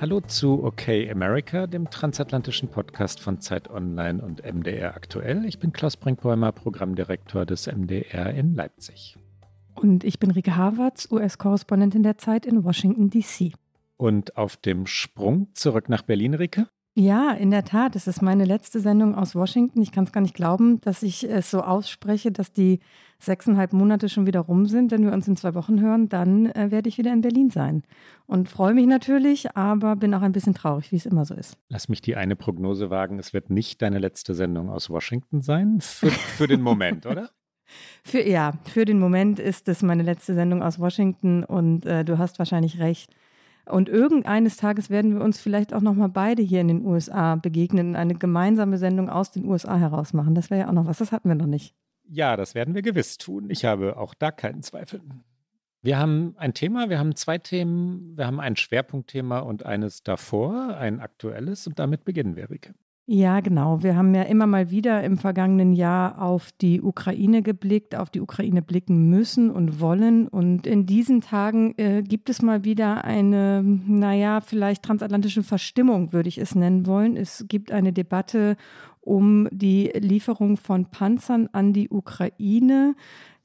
Hallo zu Okay America, dem transatlantischen Podcast von Zeit Online und MDR aktuell. Ich bin Klaus Brinkbäumer, Programmdirektor des MDR in Leipzig. Und ich bin Rike Havertz, US-Korrespondentin der Zeit in Washington, D.C. Und auf dem Sprung zurück nach Berlin, Rike? Ja, in der Tat. Es ist meine letzte Sendung aus Washington. Ich kann es gar nicht glauben, dass ich es so ausspreche, dass die sechseinhalb Monate schon wieder rum sind. Wenn wir uns in zwei Wochen hören, dann äh, werde ich wieder in Berlin sein. Und freue mich natürlich, aber bin auch ein bisschen traurig, wie es immer so ist. Lass mich die eine Prognose wagen. Es wird nicht deine letzte Sendung aus Washington sein. Für, für den Moment, oder? Für, ja, für den Moment ist es meine letzte Sendung aus Washington und äh, du hast wahrscheinlich recht. Und irgendeines Tages werden wir uns vielleicht auch noch mal beide hier in den USA begegnen und eine gemeinsame Sendung aus den USA heraus machen. Das wäre ja auch noch was. Das hatten wir noch nicht. Ja, das werden wir gewiss tun. Ich habe auch da keinen Zweifel. Wir haben ein Thema, wir haben zwei Themen, wir haben ein Schwerpunktthema und eines davor, ein aktuelles und damit beginnen wir, Rike. Ja, genau. Wir haben ja immer mal wieder im vergangenen Jahr auf die Ukraine geblickt, auf die Ukraine blicken müssen und wollen. Und in diesen Tagen äh, gibt es mal wieder eine, naja, vielleicht transatlantische Verstimmung, würde ich es nennen wollen. Es gibt eine Debatte um die Lieferung von Panzern an die Ukraine.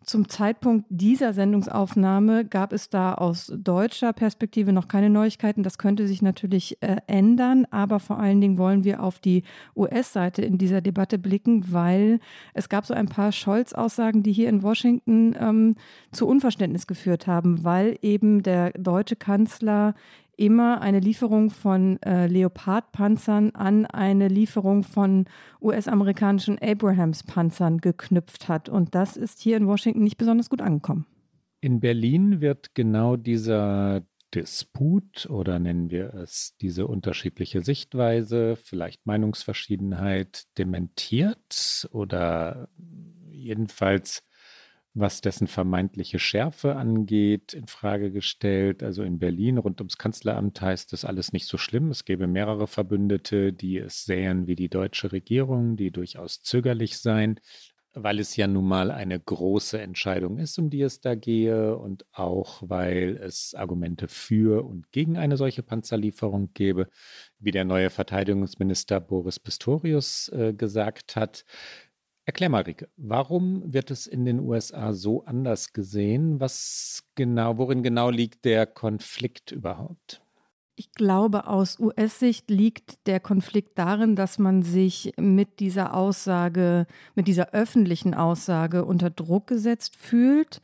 Zum Zeitpunkt dieser Sendungsaufnahme gab es da aus deutscher Perspektive noch keine Neuigkeiten. Das könnte sich natürlich äh, ändern, aber vor allen Dingen wollen wir auf die US-Seite in dieser Debatte blicken, weil es gab so ein paar Scholz-Aussagen, die hier in Washington ähm, zu Unverständnis geführt haben, weil eben der deutsche Kanzler immer eine Lieferung von äh, Leopard-Panzern an eine Lieferung von US-amerikanischen Abrams-Panzern geknüpft hat. Und das ist hier in Washington nicht besonders gut angekommen. In Berlin wird genau dieser Disput oder nennen wir es diese unterschiedliche Sichtweise, vielleicht Meinungsverschiedenheit dementiert oder jedenfalls was dessen vermeintliche Schärfe angeht, in Frage gestellt. Also in Berlin rund ums Kanzleramt heißt es alles nicht so schlimm. Es gäbe mehrere Verbündete, die es sähen wie die deutsche Regierung, die durchaus zögerlich seien, weil es ja nun mal eine große Entscheidung ist, um die es da gehe und auch weil es Argumente für und gegen eine solche Panzerlieferung gäbe, wie der neue Verteidigungsminister Boris Pistorius äh, gesagt hat. Erklär mal, Rike, warum wird es in den USA so anders gesehen? Was genau, worin genau liegt der Konflikt überhaupt? Ich glaube, aus US-Sicht liegt der Konflikt darin, dass man sich mit dieser Aussage, mit dieser öffentlichen Aussage unter Druck gesetzt fühlt.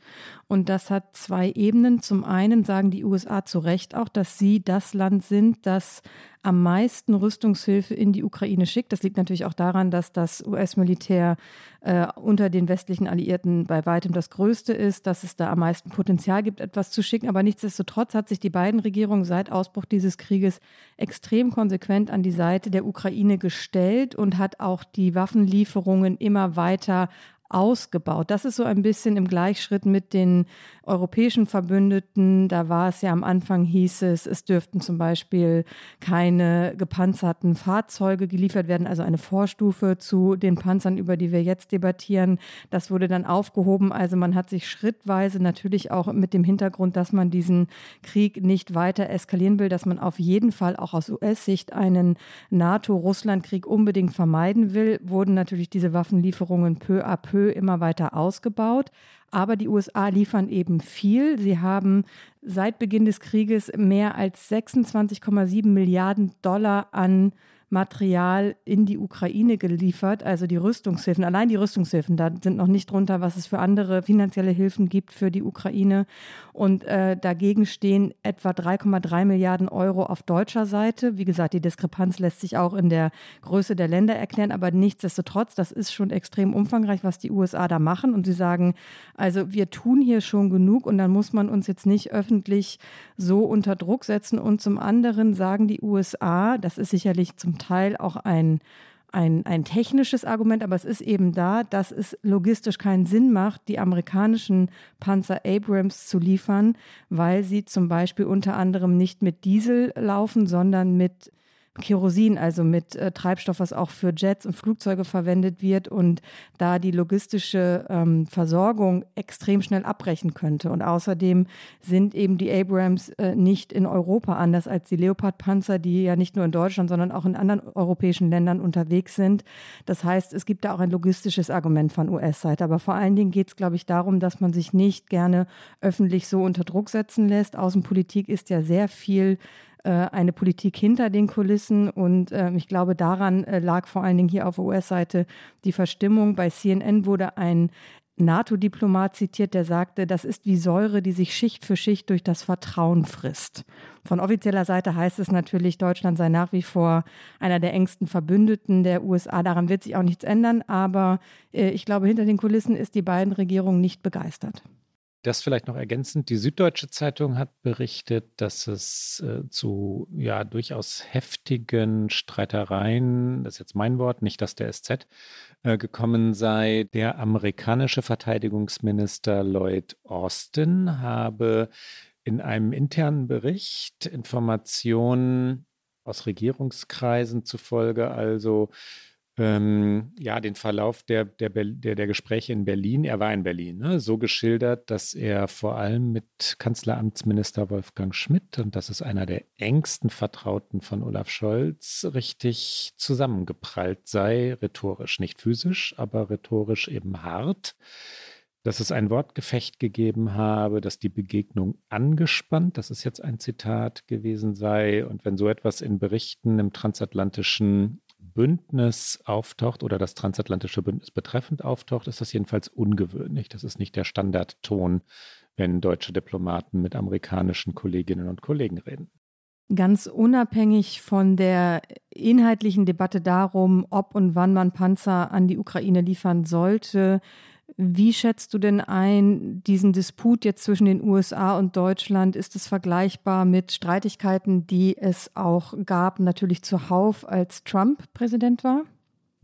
Und das hat zwei Ebenen. Zum einen sagen die USA zu Recht auch, dass sie das Land sind, das am meisten Rüstungshilfe in die Ukraine schickt. Das liegt natürlich auch daran, dass das US-Militär äh, unter den westlichen Alliierten bei weitem das größte ist, dass es da am meisten Potenzial gibt, etwas zu schicken. Aber nichtsdestotrotz hat sich die beiden Regierungen seit Ausbruch dieses Krieges extrem konsequent an die Seite der Ukraine gestellt und hat auch die Waffenlieferungen immer weiter ausgebaut. Das ist so ein bisschen im Gleichschritt mit den europäischen Verbündeten. Da war es ja am Anfang, hieß es, es dürften zum Beispiel keine gepanzerten Fahrzeuge geliefert werden, also eine Vorstufe zu den Panzern, über die wir jetzt debattieren. Das wurde dann aufgehoben. Also man hat sich schrittweise natürlich auch mit dem Hintergrund, dass man diesen Krieg nicht weiter eskalieren will, dass man auf jeden Fall auch aus US-Sicht einen NATO-Russland-Krieg unbedingt vermeiden will, wurden natürlich diese Waffenlieferungen peu à peu immer weiter ausgebaut. Aber die USA liefern eben viel. Sie haben seit Beginn des Krieges mehr als 26,7 Milliarden Dollar an Material in die Ukraine geliefert, also die Rüstungshilfen, allein die Rüstungshilfen, da sind noch nicht drunter, was es für andere finanzielle Hilfen gibt für die Ukraine. Und äh, dagegen stehen etwa 3,3 Milliarden Euro auf deutscher Seite. Wie gesagt, die Diskrepanz lässt sich auch in der Größe der Länder erklären, aber nichtsdestotrotz, das ist schon extrem umfangreich, was die USA da machen. Und sie sagen, also wir tun hier schon genug und dann muss man uns jetzt nicht öffentlich so unter Druck setzen. Und zum anderen sagen die USA, das ist sicherlich zum Teil auch ein ein, ein technisches Argument, aber es ist eben da, dass es logistisch keinen Sinn macht, die amerikanischen Panzer Abrams zu liefern, weil sie zum Beispiel unter anderem nicht mit Diesel laufen, sondern mit Kerosin, also mit äh, Treibstoff, was auch für Jets und Flugzeuge verwendet wird und da die logistische ähm, Versorgung extrem schnell abbrechen könnte. Und außerdem sind eben die Abrams äh, nicht in Europa anders als die Leopard-Panzer, die ja nicht nur in Deutschland, sondern auch in anderen europäischen Ländern unterwegs sind. Das heißt, es gibt da auch ein logistisches Argument von US-Seite. Aber vor allen Dingen geht es, glaube ich, darum, dass man sich nicht gerne öffentlich so unter Druck setzen lässt. Außenpolitik ist ja sehr viel eine Politik hinter den Kulissen. Und äh, ich glaube, daran äh, lag vor allen Dingen hier auf US-Seite die Verstimmung. Bei CNN wurde ein NATO-Diplomat zitiert, der sagte, das ist wie Säure, die sich Schicht für Schicht durch das Vertrauen frisst. Von offizieller Seite heißt es natürlich, Deutschland sei nach wie vor einer der engsten Verbündeten der USA. Daran wird sich auch nichts ändern. Aber äh, ich glaube, hinter den Kulissen ist die beiden Regierungen nicht begeistert. Das vielleicht noch ergänzend. Die Süddeutsche Zeitung hat berichtet, dass es äh, zu ja durchaus heftigen Streitereien, das ist jetzt mein Wort, nicht das der SZ, äh, gekommen sei. Der amerikanische Verteidigungsminister Lloyd Austin habe in einem internen Bericht Informationen aus Regierungskreisen zufolge also ähm, ja, den Verlauf der, der, der, der, Gespräche in Berlin, er war in Berlin, ne, so geschildert, dass er vor allem mit Kanzleramtsminister Wolfgang Schmidt, und das ist einer der engsten Vertrauten von Olaf Scholz, richtig zusammengeprallt sei, rhetorisch, nicht physisch, aber rhetorisch eben hart. Dass es ein Wortgefecht gegeben habe, dass die Begegnung angespannt, das ist jetzt ein Zitat gewesen sei. Und wenn so etwas in Berichten im transatlantischen Bündnis auftaucht oder das transatlantische Bündnis betreffend auftaucht, ist das jedenfalls ungewöhnlich. Das ist nicht der Standardton, wenn deutsche Diplomaten mit amerikanischen Kolleginnen und Kollegen reden. Ganz unabhängig von der inhaltlichen Debatte darum, ob und wann man Panzer an die Ukraine liefern sollte, wie schätzt du denn ein, diesen Disput jetzt zwischen den USA und Deutschland? Ist es vergleichbar mit Streitigkeiten, die es auch gab, natürlich zuhauf, als Trump Präsident war?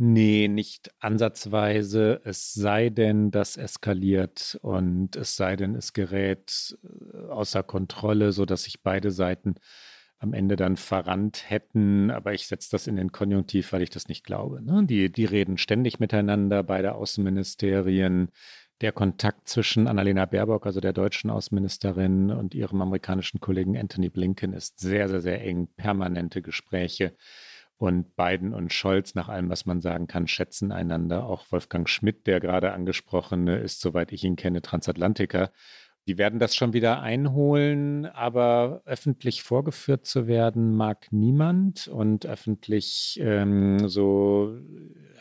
Nee, nicht ansatzweise. Es sei denn, das eskaliert und es sei denn, es gerät äh, außer Kontrolle, sodass sich beide Seiten am Ende dann verrannt hätten. Aber ich setze das in den Konjunktiv, weil ich das nicht glaube. Ne? Die, die reden ständig miteinander, beide Außenministerien. Der Kontakt zwischen Annalena Baerbock, also der deutschen Außenministerin, und ihrem amerikanischen Kollegen Anthony Blinken ist sehr, sehr, sehr eng. Permanente Gespräche. Und Biden und Scholz, nach allem, was man sagen kann, schätzen einander. Auch Wolfgang Schmidt, der gerade angesprochene, ist, soweit ich ihn kenne, Transatlantiker. Die werden das schon wieder einholen, aber öffentlich vorgeführt zu werden mag niemand und öffentlich ähm, so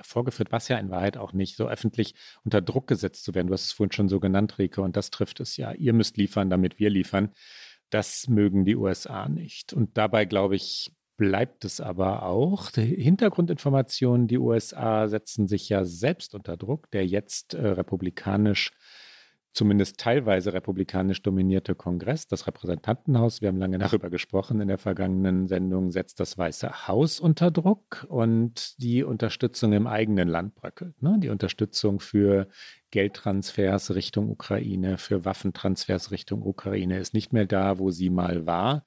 vorgeführt, was ja in Wahrheit auch nicht, so öffentlich unter Druck gesetzt zu werden. Du hast es vorhin schon so genannt, Rike, und das trifft es ja. Ihr müsst liefern, damit wir liefern. Das mögen die USA nicht. Und dabei, glaube ich, bleibt es aber auch. Hintergrundinformationen, die USA setzen sich ja selbst unter Druck, der jetzt äh, republikanisch zumindest teilweise republikanisch dominierte Kongress, das Repräsentantenhaus, wir haben lange darüber gesprochen in der vergangenen Sendung, setzt das Weiße Haus unter Druck und die Unterstützung im eigenen Land bröckelt. Ne? Die Unterstützung für Geldtransfers Richtung Ukraine, für Waffentransfers Richtung Ukraine ist nicht mehr da, wo sie mal war.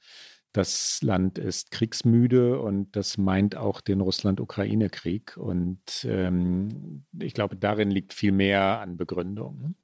Das Land ist kriegsmüde und das meint auch den Russland-Ukraine-Krieg. Und ähm, ich glaube, darin liegt viel mehr an Begründung.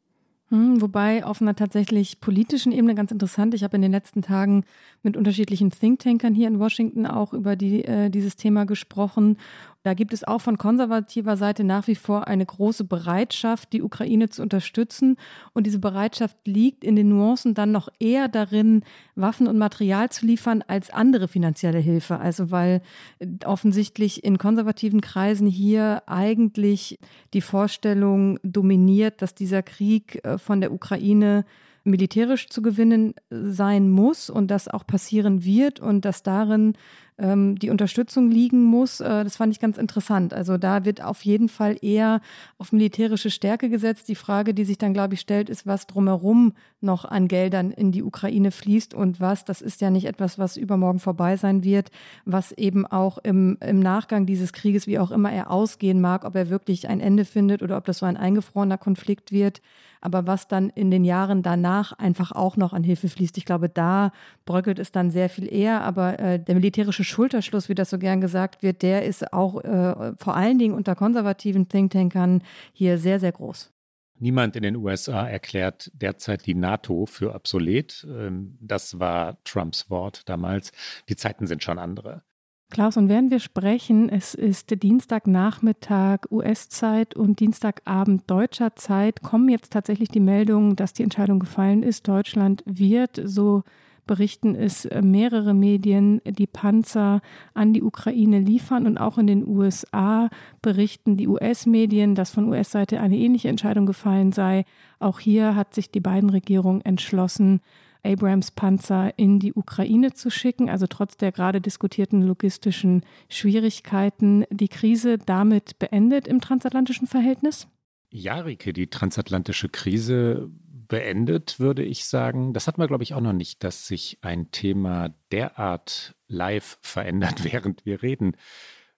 Hm, wobei auf einer tatsächlich politischen Ebene ganz interessant. Ich habe in den letzten Tagen mit unterschiedlichen Thinktankern hier in Washington auch über die, äh, dieses Thema gesprochen. Da gibt es auch von konservativer Seite nach wie vor eine große Bereitschaft, die Ukraine zu unterstützen. Und diese Bereitschaft liegt in den Nuancen dann noch eher darin, Waffen und Material zu liefern als andere finanzielle Hilfe. Also weil äh, offensichtlich in konservativen Kreisen hier eigentlich die Vorstellung dominiert, dass dieser Krieg äh, von der Ukraine militärisch zu gewinnen sein muss und das auch passieren wird und dass darin ähm, die Unterstützung liegen muss. Äh, das fand ich ganz interessant. Also da wird auf jeden Fall eher auf militärische Stärke gesetzt. Die Frage, die sich dann, glaube ich, stellt, ist, was drumherum noch an Geldern in die Ukraine fließt und was, das ist ja nicht etwas, was übermorgen vorbei sein wird, was eben auch im, im Nachgang dieses Krieges, wie auch immer er ausgehen mag, ob er wirklich ein Ende findet oder ob das so ein eingefrorener Konflikt wird, aber was dann in den Jahren danach einfach auch noch an Hilfe fließt. Ich glaube, da bröckelt es dann sehr viel eher, aber äh, der militärische Schulterschluss, wie das so gern gesagt wird, der ist auch äh, vor allen Dingen unter konservativen Thinktankern hier sehr, sehr groß. Niemand in den USA erklärt derzeit die NATO für obsolet. Ähm, das war Trumps Wort damals. Die Zeiten sind schon andere. Klaus, und während wir sprechen, es ist Dienstagnachmittag US-Zeit und Dienstagabend deutscher Zeit, kommen jetzt tatsächlich die Meldungen, dass die Entscheidung gefallen ist. Deutschland wird, so berichten es mehrere Medien, die Panzer an die Ukraine liefern. Und auch in den USA berichten die US-Medien, dass von US-Seite eine ähnliche Entscheidung gefallen sei. Auch hier hat sich die beiden Regierungen entschlossen, Abrams-Panzer in die Ukraine zu schicken, also trotz der gerade diskutierten logistischen Schwierigkeiten, die Krise damit beendet im transatlantischen Verhältnis? Ja, Rike, die transatlantische Krise beendet, würde ich sagen. Das hatten wir, glaube ich, auch noch nicht, dass sich ein Thema derart live verändert, während wir reden.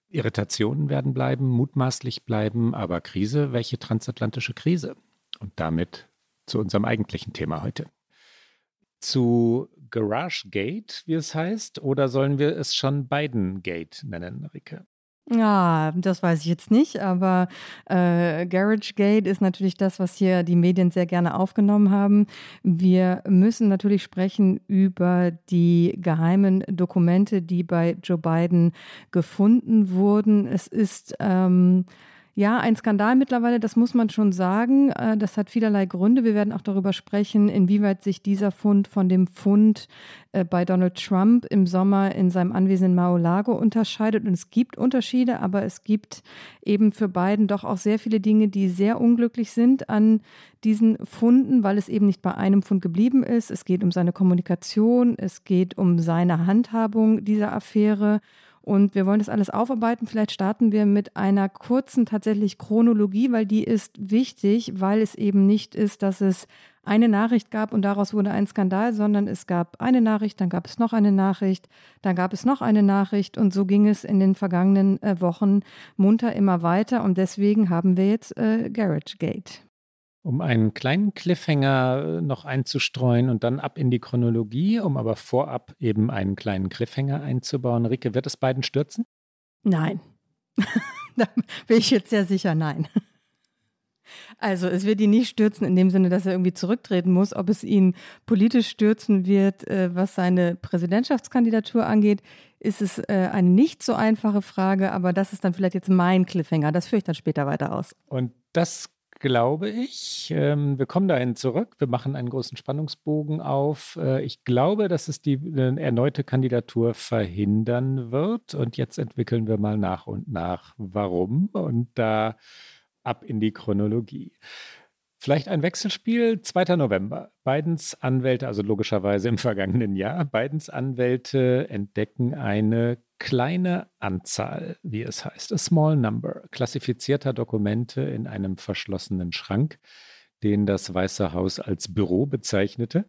Irritationen werden bleiben, mutmaßlich bleiben, aber Krise, welche transatlantische Krise? Und damit zu unserem eigentlichen Thema heute zu Garage Gate, wie es heißt, oder sollen wir es schon Biden Gate nennen, Rike? Ja, das weiß ich jetzt nicht, aber äh, Garage Gate ist natürlich das, was hier die Medien sehr gerne aufgenommen haben. Wir müssen natürlich sprechen über die geheimen Dokumente, die bei Joe Biden gefunden wurden. Es ist ähm, ja, ein Skandal mittlerweile, das muss man schon sagen. Äh, das hat vielerlei Gründe. Wir werden auch darüber sprechen, inwieweit sich dieser Fund von dem Fund äh, bei Donald Trump im Sommer in seinem Anwesen in Mar-a-Lago unterscheidet. Und es gibt Unterschiede, aber es gibt eben für Biden doch auch sehr viele Dinge, die sehr unglücklich sind an diesen Funden, weil es eben nicht bei einem Fund geblieben ist. Es geht um seine Kommunikation, es geht um seine Handhabung dieser Affäre. Und wir wollen das alles aufarbeiten. Vielleicht starten wir mit einer kurzen tatsächlich Chronologie, weil die ist wichtig, weil es eben nicht ist, dass es eine Nachricht gab und daraus wurde ein Skandal, sondern es gab eine Nachricht, dann gab es noch eine Nachricht, dann gab es noch eine Nachricht und so ging es in den vergangenen äh, Wochen munter immer weiter und deswegen haben wir jetzt äh, Garage Gate. Um einen kleinen Cliffhanger äh, noch einzustreuen und dann ab in die Chronologie, um aber vorab eben einen kleinen Cliffhanger einzubauen. Rike, wird es beiden stürzen? Nein. da bin ich jetzt sehr sicher, nein. Also es wird ihn nicht stürzen in dem Sinne, dass er irgendwie zurücktreten muss. Ob es ihn politisch stürzen wird, äh, was seine Präsidentschaftskandidatur angeht, ist es äh, eine nicht so einfache Frage, aber das ist dann vielleicht jetzt mein Cliffhanger. Das führe ich dann später weiter aus. Und das glaube ich. Ähm, wir kommen dahin zurück. Wir machen einen großen Spannungsbogen auf. Äh, ich glaube, dass es die äh, erneute Kandidatur verhindern wird. Und jetzt entwickeln wir mal nach und nach, warum. Und da ab in die Chronologie. Vielleicht ein Wechselspiel, 2. November. Bidens Anwälte, also logischerweise im vergangenen Jahr, Bidens Anwälte entdecken eine kleine Anzahl, wie es heißt, a small number, klassifizierter Dokumente in einem verschlossenen Schrank, den das Weiße Haus als Büro bezeichnete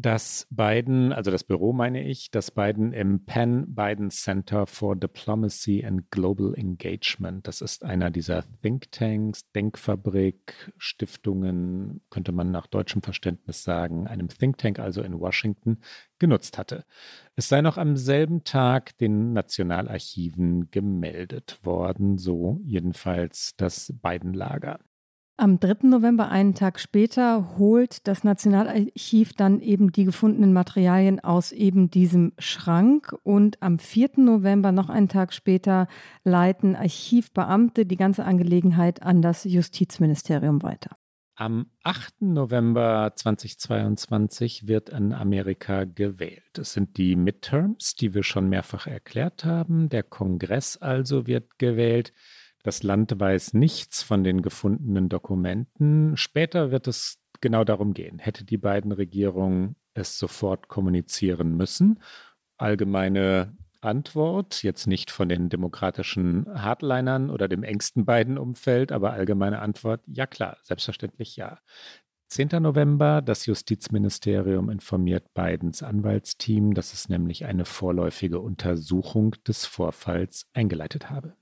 dass Biden, also das Büro meine ich, dass Biden im Penn Biden Center for Diplomacy and Global Engagement, das ist einer dieser Thinktanks, Denkfabrik, Stiftungen, könnte man nach deutschem Verständnis sagen, einem Think Tank also in Washington, genutzt hatte. Es sei noch am selben Tag den Nationalarchiven gemeldet worden, so jedenfalls das Biden-Lager. Am 3. November, einen Tag später, holt das Nationalarchiv dann eben die gefundenen Materialien aus eben diesem Schrank. Und am 4. November, noch einen Tag später, leiten Archivbeamte die ganze Angelegenheit an das Justizministerium weiter. Am 8. November 2022 wird in Amerika gewählt. Es sind die Midterms, die wir schon mehrfach erklärt haben. Der Kongress also wird gewählt. Das Land weiß nichts von den gefundenen Dokumenten. Später wird es genau darum gehen. Hätte die beiden Regierungen es sofort kommunizieren müssen? Allgemeine Antwort, jetzt nicht von den demokratischen Hardlinern oder dem engsten beiden Umfeld, aber allgemeine Antwort, ja klar, selbstverständlich ja. 10. November, das Justizministerium informiert Bidens Anwaltsteam, dass es nämlich eine vorläufige Untersuchung des Vorfalls eingeleitet habe.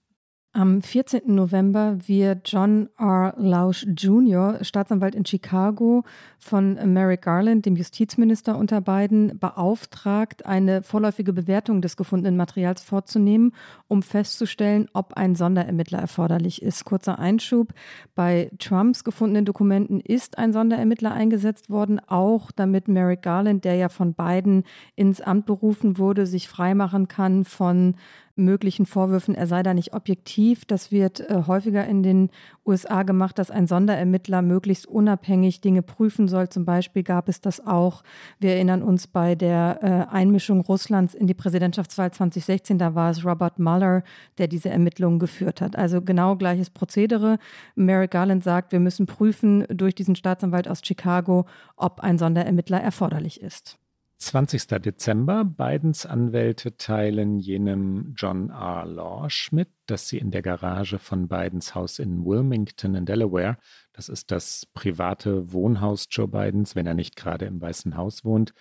Am 14. November wird John R. Lausch Jr., Staatsanwalt in Chicago, von Merrick Garland, dem Justizminister unter Biden, beauftragt, eine vorläufige Bewertung des gefundenen Materials vorzunehmen, um festzustellen, ob ein Sonderermittler erforderlich ist. Kurzer Einschub. Bei Trumps gefundenen Dokumenten ist ein Sonderermittler eingesetzt worden, auch damit Merrick Garland, der ja von Biden ins Amt berufen wurde, sich freimachen kann von möglichen Vorwürfen, er sei da nicht objektiv. Das wird äh, häufiger in den USA gemacht, dass ein Sonderermittler möglichst unabhängig Dinge prüfen soll. Zum Beispiel gab es das auch, wir erinnern uns bei der äh, Einmischung Russlands in die Präsidentschaftswahl 2016, da war es Robert Mueller, der diese Ermittlungen geführt hat. Also genau gleiches Prozedere. Merrick Garland sagt, wir müssen prüfen durch diesen Staatsanwalt aus Chicago, ob ein Sonderermittler erforderlich ist. 20. Dezember. Bidens Anwälte teilen jenem John R. Lorsch mit, dass sie in der Garage von Bidens Haus in Wilmington in Delaware, das ist das private Wohnhaus Joe Bidens, wenn er nicht gerade im Weißen Haus wohnt,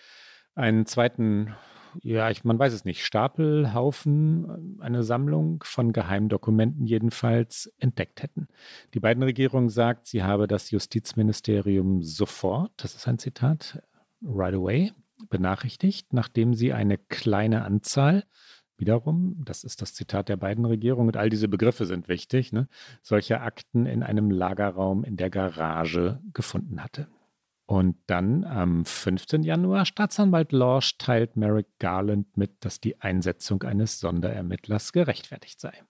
einen zweiten, ja, ich, man weiß es nicht, Stapelhaufen, eine Sammlung von Geheimdokumenten jedenfalls entdeckt hätten. Die beiden Regierungen sagt, sie habe das Justizministerium sofort, das ist ein Zitat, right away, benachrichtigt, nachdem sie eine kleine Anzahl, wiederum, das ist das Zitat der beiden Regierungen, und all diese Begriffe sind wichtig, ne, solche Akten in einem Lagerraum in der Garage gefunden hatte. Und dann am 15. Januar, Staatsanwalt Lorsch teilt Merrick Garland mit, dass die Einsetzung eines Sonderermittlers gerechtfertigt sei.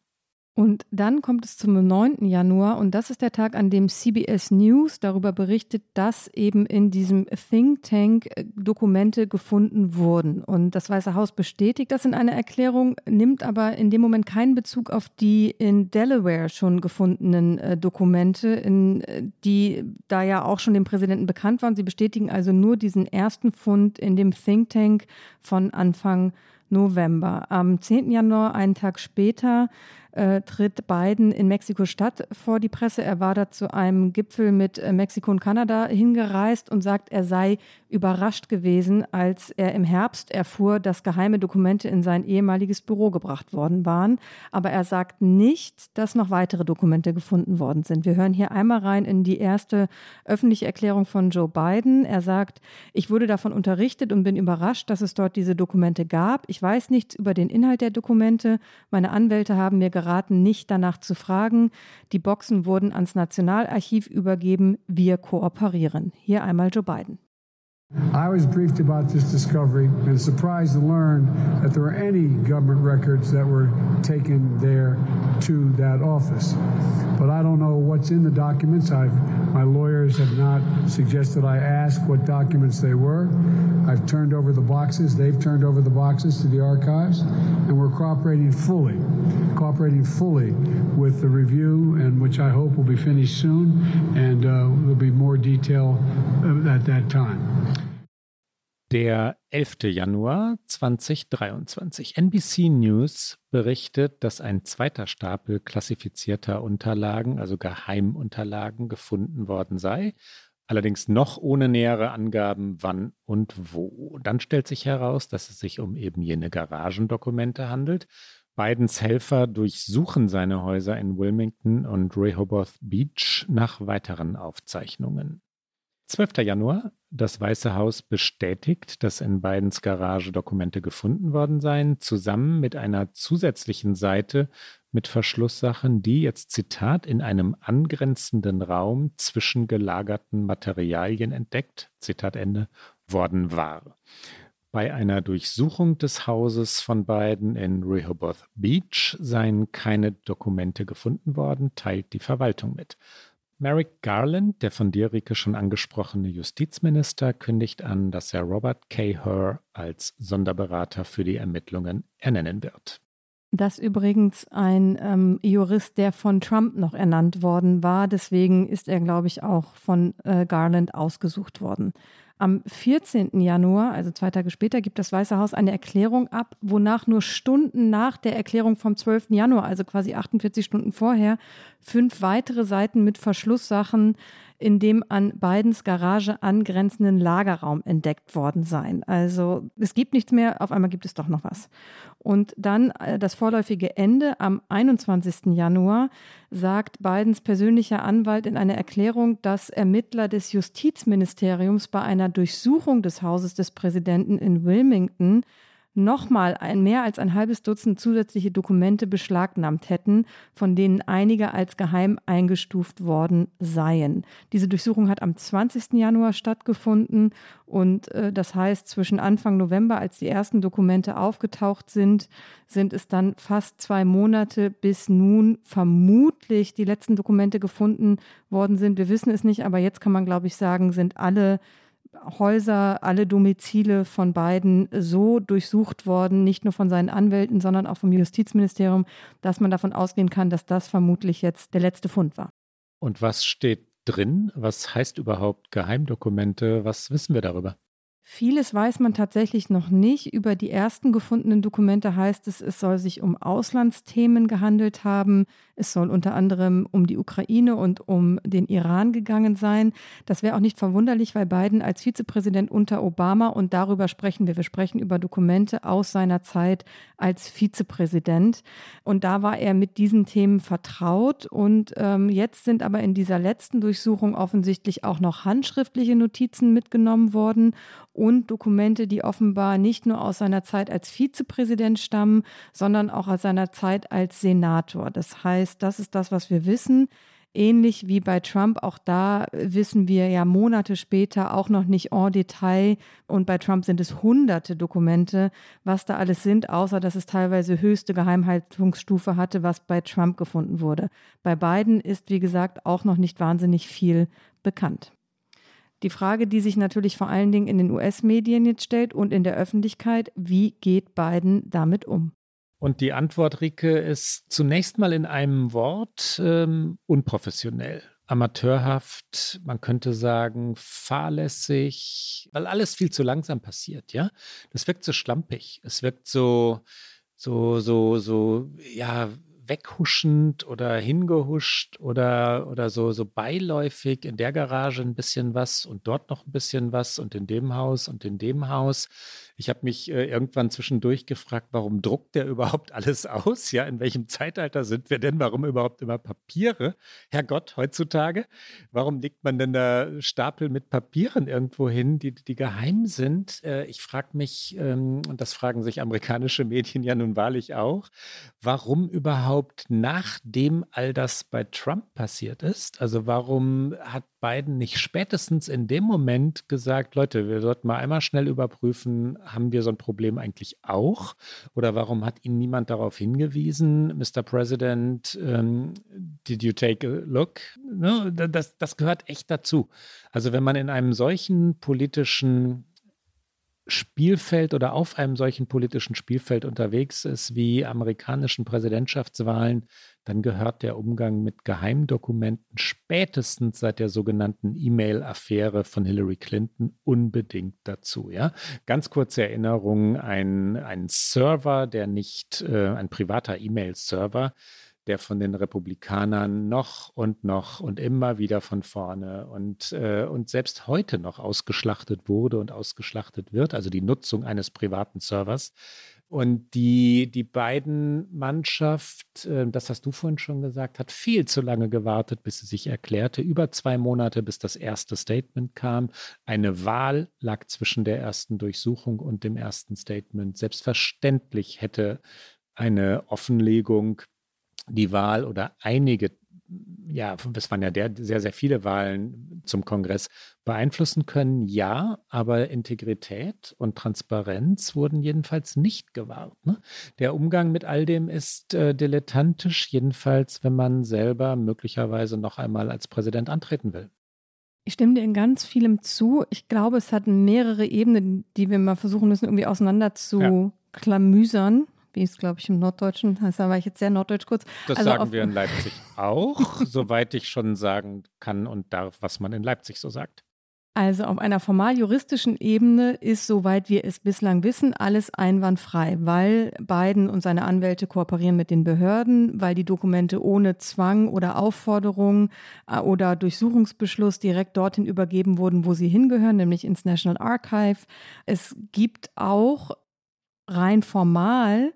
Und dann kommt es zum 9. Januar und das ist der Tag, an dem CBS News darüber berichtet, dass eben in diesem Think Tank äh, Dokumente gefunden wurden. Und das Weiße Haus bestätigt das in einer Erklärung, nimmt aber in dem Moment keinen Bezug auf die in Delaware schon gefundenen äh, Dokumente, in, äh, die da ja auch schon dem Präsidenten bekannt waren. Sie bestätigen also nur diesen ersten Fund in dem Think Tank von Anfang November. Am 10. Januar, einen Tag später, äh, tritt Biden in Mexiko-Stadt vor die Presse. Er war da zu einem Gipfel mit äh, Mexiko und Kanada hingereist und sagt, er sei überrascht gewesen, als er im Herbst erfuhr, dass geheime Dokumente in sein ehemaliges Büro gebracht worden waren. Aber er sagt nicht, dass noch weitere Dokumente gefunden worden sind. Wir hören hier einmal rein in die erste öffentliche Erklärung von Joe Biden. Er sagt, ich wurde davon unterrichtet und bin überrascht, dass es dort diese Dokumente gab. Ich weiß nichts über den Inhalt der Dokumente. Meine Anwälte haben mir geraten, nicht danach zu fragen. Die Boxen wurden ans Nationalarchiv übergeben. Wir kooperieren. Hier einmal Joe Biden. I was briefed about this discovery and surprised to learn that there were any government records that were taken there to that office. But I don't know what's in the documents. I've, my lawyers have not suggested I ask what documents they were. I've turned over the boxes. They've turned over the boxes to the archives, and we're cooperating fully, cooperating fully with the review, and which I hope will be finished soon, and uh, there'll be more detail uh, at that time. Der 11. Januar 2023. NBC News berichtet, dass ein zweiter Stapel klassifizierter Unterlagen, also Geheimunterlagen, gefunden worden sei. Allerdings noch ohne nähere Angaben, wann und wo. Dann stellt sich heraus, dass es sich um eben jene Garagendokumente handelt. Bidens Helfer durchsuchen seine Häuser in Wilmington und Rehoboth Beach nach weiteren Aufzeichnungen. 12. Januar. Das Weiße Haus bestätigt, dass in Bidens Garage Dokumente gefunden worden seien, zusammen mit einer zusätzlichen Seite mit Verschlusssachen, die jetzt Zitat in einem angrenzenden Raum zwischen gelagerten Materialien entdeckt, Zitat Ende, worden war. Bei einer Durchsuchung des Hauses von beiden in Rehoboth Beach seien keine Dokumente gefunden worden, teilt die Verwaltung mit. Merrick Garland, der von dir, Rike, schon angesprochene Justizminister, kündigt an, dass er Robert K. Herr als Sonderberater für die Ermittlungen ernennen wird. Das übrigens ein ähm, Jurist, der von Trump noch ernannt worden war. Deswegen ist er, glaube ich, auch von äh, Garland ausgesucht worden. Am 14. Januar, also zwei Tage später, gibt das Weiße Haus eine Erklärung ab, wonach nur Stunden nach der Erklärung vom 12. Januar, also quasi 48 Stunden vorher, fünf weitere Seiten mit Verschlusssachen in dem an Bidens Garage angrenzenden Lagerraum entdeckt worden seien. Also es gibt nichts mehr, auf einmal gibt es doch noch was. Und dann äh, das vorläufige Ende am 21. Januar sagt Bidens persönlicher Anwalt in einer Erklärung, dass Ermittler des Justizministeriums bei einer Durchsuchung des Hauses des Präsidenten in Wilmington nochmal ein, mehr als ein halbes Dutzend zusätzliche Dokumente beschlagnahmt hätten, von denen einige als geheim eingestuft worden seien. Diese Durchsuchung hat am 20. Januar stattgefunden und äh, das heißt, zwischen Anfang November, als die ersten Dokumente aufgetaucht sind, sind es dann fast zwei Monate, bis nun vermutlich die letzten Dokumente gefunden worden sind. Wir wissen es nicht, aber jetzt kann man, glaube ich, sagen, sind alle Häuser, alle Domizile von beiden so durchsucht worden, nicht nur von seinen Anwälten, sondern auch vom Justizministerium, dass man davon ausgehen kann, dass das vermutlich jetzt der letzte Fund war. Und was steht drin? Was heißt überhaupt Geheimdokumente? Was wissen wir darüber? Vieles weiß man tatsächlich noch nicht. Über die ersten gefundenen Dokumente heißt es, es soll sich um Auslandsthemen gehandelt haben. Es soll unter anderem um die Ukraine und um den Iran gegangen sein. Das wäre auch nicht verwunderlich, weil Biden als Vizepräsident unter Obama, und darüber sprechen wir, wir sprechen über Dokumente aus seiner Zeit als Vizepräsident. Und da war er mit diesen Themen vertraut. Und ähm, jetzt sind aber in dieser letzten Durchsuchung offensichtlich auch noch handschriftliche Notizen mitgenommen worden und Dokumente, die offenbar nicht nur aus seiner Zeit als Vizepräsident stammen, sondern auch aus seiner Zeit als Senator. Das heißt, das ist das, was wir wissen. Ähnlich wie bei Trump, auch da wissen wir ja Monate später auch noch nicht en Detail. Und bei Trump sind es hunderte Dokumente, was da alles sind, außer dass es teilweise höchste Geheimhaltungsstufe hatte, was bei Trump gefunden wurde. Bei Biden ist, wie gesagt, auch noch nicht wahnsinnig viel bekannt. Die Frage, die sich natürlich vor allen Dingen in den US-Medien jetzt stellt und in der Öffentlichkeit, wie geht Biden damit um? Und die Antwort, Rike, ist zunächst mal in einem Wort ähm, unprofessionell, amateurhaft, man könnte sagen fahrlässig, weil alles viel zu langsam passiert, ja. Das wirkt so schlampig, es wirkt so, so, so, so, ja, weghuschend oder hingehuscht oder, oder so, so beiläufig in der Garage ein bisschen was und dort noch ein bisschen was und in dem Haus und in dem Haus. Ich habe mich äh, irgendwann zwischendurch gefragt, warum druckt der überhaupt alles aus? Ja, in welchem Zeitalter sind wir denn? Warum überhaupt immer Papiere? Herrgott, heutzutage. Warum legt man denn da Stapel mit Papieren irgendwo hin, die, die geheim sind? Äh, ich frage mich, ähm, und das fragen sich amerikanische Medien ja nun wahrlich auch, warum überhaupt nachdem all das bei Trump passiert ist? Also warum hat Biden nicht spätestens in dem Moment gesagt, Leute, wir sollten mal einmal schnell überprüfen, haben wir so ein Problem eigentlich auch? Oder warum hat Ihnen niemand darauf hingewiesen, Mr. President, um, did you take a look? No, das, das gehört echt dazu. Also wenn man in einem solchen politischen Spielfeld oder auf einem solchen politischen Spielfeld unterwegs ist wie amerikanischen Präsidentschaftswahlen, dann gehört der Umgang mit Geheimdokumenten spätestens seit der sogenannten E-Mail-Affäre von Hillary Clinton unbedingt dazu. Ja? Ganz kurze Erinnerung, ein, ein Server, der nicht, äh, ein privater E-Mail-Server, der von den Republikanern noch und noch und immer wieder von vorne und, äh, und selbst heute noch ausgeschlachtet wurde und ausgeschlachtet wird, also die Nutzung eines privaten Servers. Und die, die beiden Mannschaft, äh, das hast du vorhin schon gesagt, hat viel zu lange gewartet, bis sie sich erklärte. Über zwei Monate, bis das erste Statement kam. Eine Wahl lag zwischen der ersten Durchsuchung und dem ersten Statement. Selbstverständlich hätte eine Offenlegung die Wahl oder einige, ja, es waren ja der, sehr, sehr viele Wahlen zum Kongress beeinflussen können, ja, aber Integrität und Transparenz wurden jedenfalls nicht gewahrt. Ne? Der Umgang mit all dem ist äh, dilettantisch, jedenfalls, wenn man selber möglicherweise noch einmal als Präsident antreten will. Ich stimme dir in ganz vielem zu. Ich glaube, es hat mehrere Ebenen, die wir mal versuchen müssen, irgendwie auseinander zu ja. klamüsern wie es, glaube ich, im Norddeutschen heißt. Da war ich jetzt sehr norddeutsch kurz. Das also sagen wir in Leipzig auch, soweit ich schon sagen kann und darf, was man in Leipzig so sagt. Also auf einer formal-juristischen Ebene ist, soweit wir es bislang wissen, alles einwandfrei, weil Biden und seine Anwälte kooperieren mit den Behörden, weil die Dokumente ohne Zwang oder Aufforderung äh, oder Durchsuchungsbeschluss direkt dorthin übergeben wurden, wo sie hingehören, nämlich ins National Archive. Es gibt auch rein formal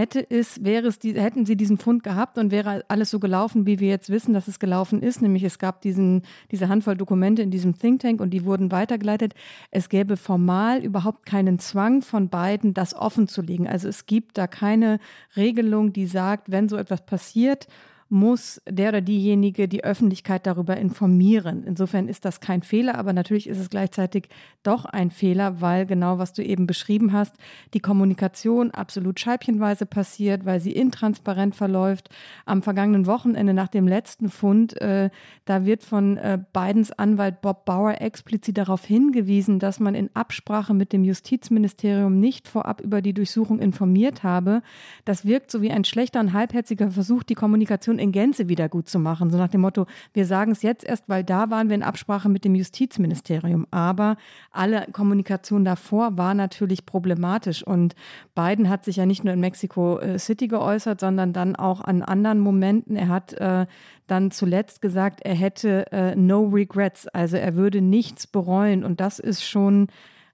hätte es, wäre es, die, hätten sie diesen Fund gehabt und wäre alles so gelaufen, wie wir jetzt wissen, dass es gelaufen ist, nämlich es gab diesen, diese Handvoll Dokumente in diesem Think Tank und die wurden weitergeleitet. Es gäbe formal überhaupt keinen Zwang von beiden, das offen zu legen. Also es gibt da keine Regelung, die sagt, wenn so etwas passiert muss der oder diejenige die Öffentlichkeit darüber informieren. Insofern ist das kein Fehler, aber natürlich ist es gleichzeitig doch ein Fehler, weil genau was du eben beschrieben hast, die Kommunikation absolut scheibchenweise passiert, weil sie intransparent verläuft. Am vergangenen Wochenende nach dem letzten Fund, äh, da wird von äh, Bidens Anwalt Bob Bauer explizit darauf hingewiesen, dass man in Absprache mit dem Justizministerium nicht vorab über die Durchsuchung informiert habe. Das wirkt so wie ein schlechter und halbherziger Versuch, die Kommunikation in Gänze wieder gut zu machen. So nach dem Motto, wir sagen es jetzt erst, weil da waren wir in Absprache mit dem Justizministerium. Aber alle Kommunikation davor war natürlich problematisch. Und Biden hat sich ja nicht nur in Mexico äh, City geäußert, sondern dann auch an anderen Momenten. Er hat äh, dann zuletzt gesagt, er hätte äh, no regrets, also er würde nichts bereuen. Und das ist schon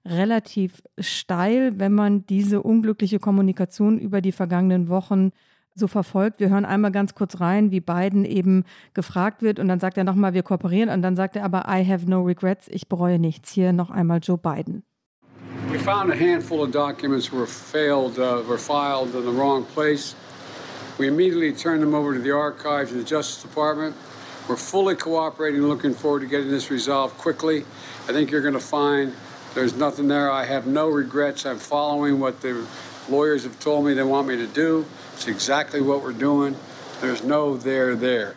relativ steil, wenn man diese unglückliche Kommunikation über die vergangenen Wochen so verfolgt. Wir hören einmal ganz kurz rein, wie Biden eben gefragt wird und dann sagt er nochmal, wir kooperieren und dann sagt er aber, I have no regrets, ich bereue nichts. Hier noch einmal Joe Biden. We found a handful of documents were failed, uh, were filed in the wrong place. We immediately turned them over to the archives and the Justice Department. We're fully cooperating, looking forward to getting this resolved quickly. I think you're going to find there's nothing there. I have no regrets. I'm following what the lawyers have told me they want me to do. It's exactly what we're doing. There's no there there.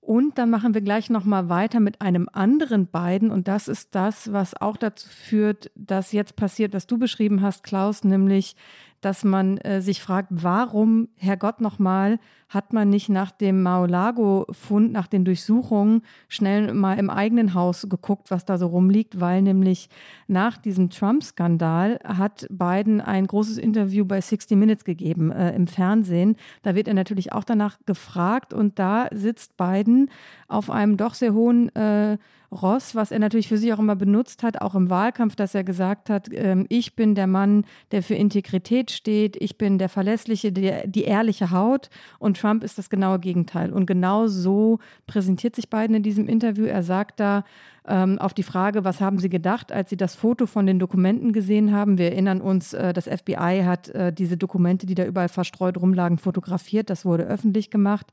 Und dann machen wir gleich nochmal weiter mit einem anderen beiden. Und das ist das, was auch dazu führt, dass jetzt passiert, was du beschrieben hast, Klaus, nämlich dass man äh, sich fragt, warum, Herrgott nochmal, hat man nicht nach dem Maolago-Fund, nach den Durchsuchungen schnell mal im eigenen Haus geguckt, was da so rumliegt, weil nämlich nach diesem Trump-Skandal hat Biden ein großes Interview bei 60 Minutes gegeben äh, im Fernsehen. Da wird er natürlich auch danach gefragt und da sitzt Biden auf einem doch sehr hohen äh, Ross, was er natürlich für sich auch immer benutzt hat, auch im Wahlkampf, dass er gesagt hat, ähm, ich bin der Mann, der für Integrität steht, ich bin der Verlässliche, der, die ehrliche Haut und Trump ist das genaue Gegenteil. Und genau so präsentiert sich Biden in diesem Interview. Er sagt da, ähm, auf die Frage, was haben Sie gedacht, als Sie das Foto von den Dokumenten gesehen haben. Wir erinnern uns, äh, das FBI hat äh, diese Dokumente, die da überall verstreut rumlagen, fotografiert. Das wurde öffentlich gemacht.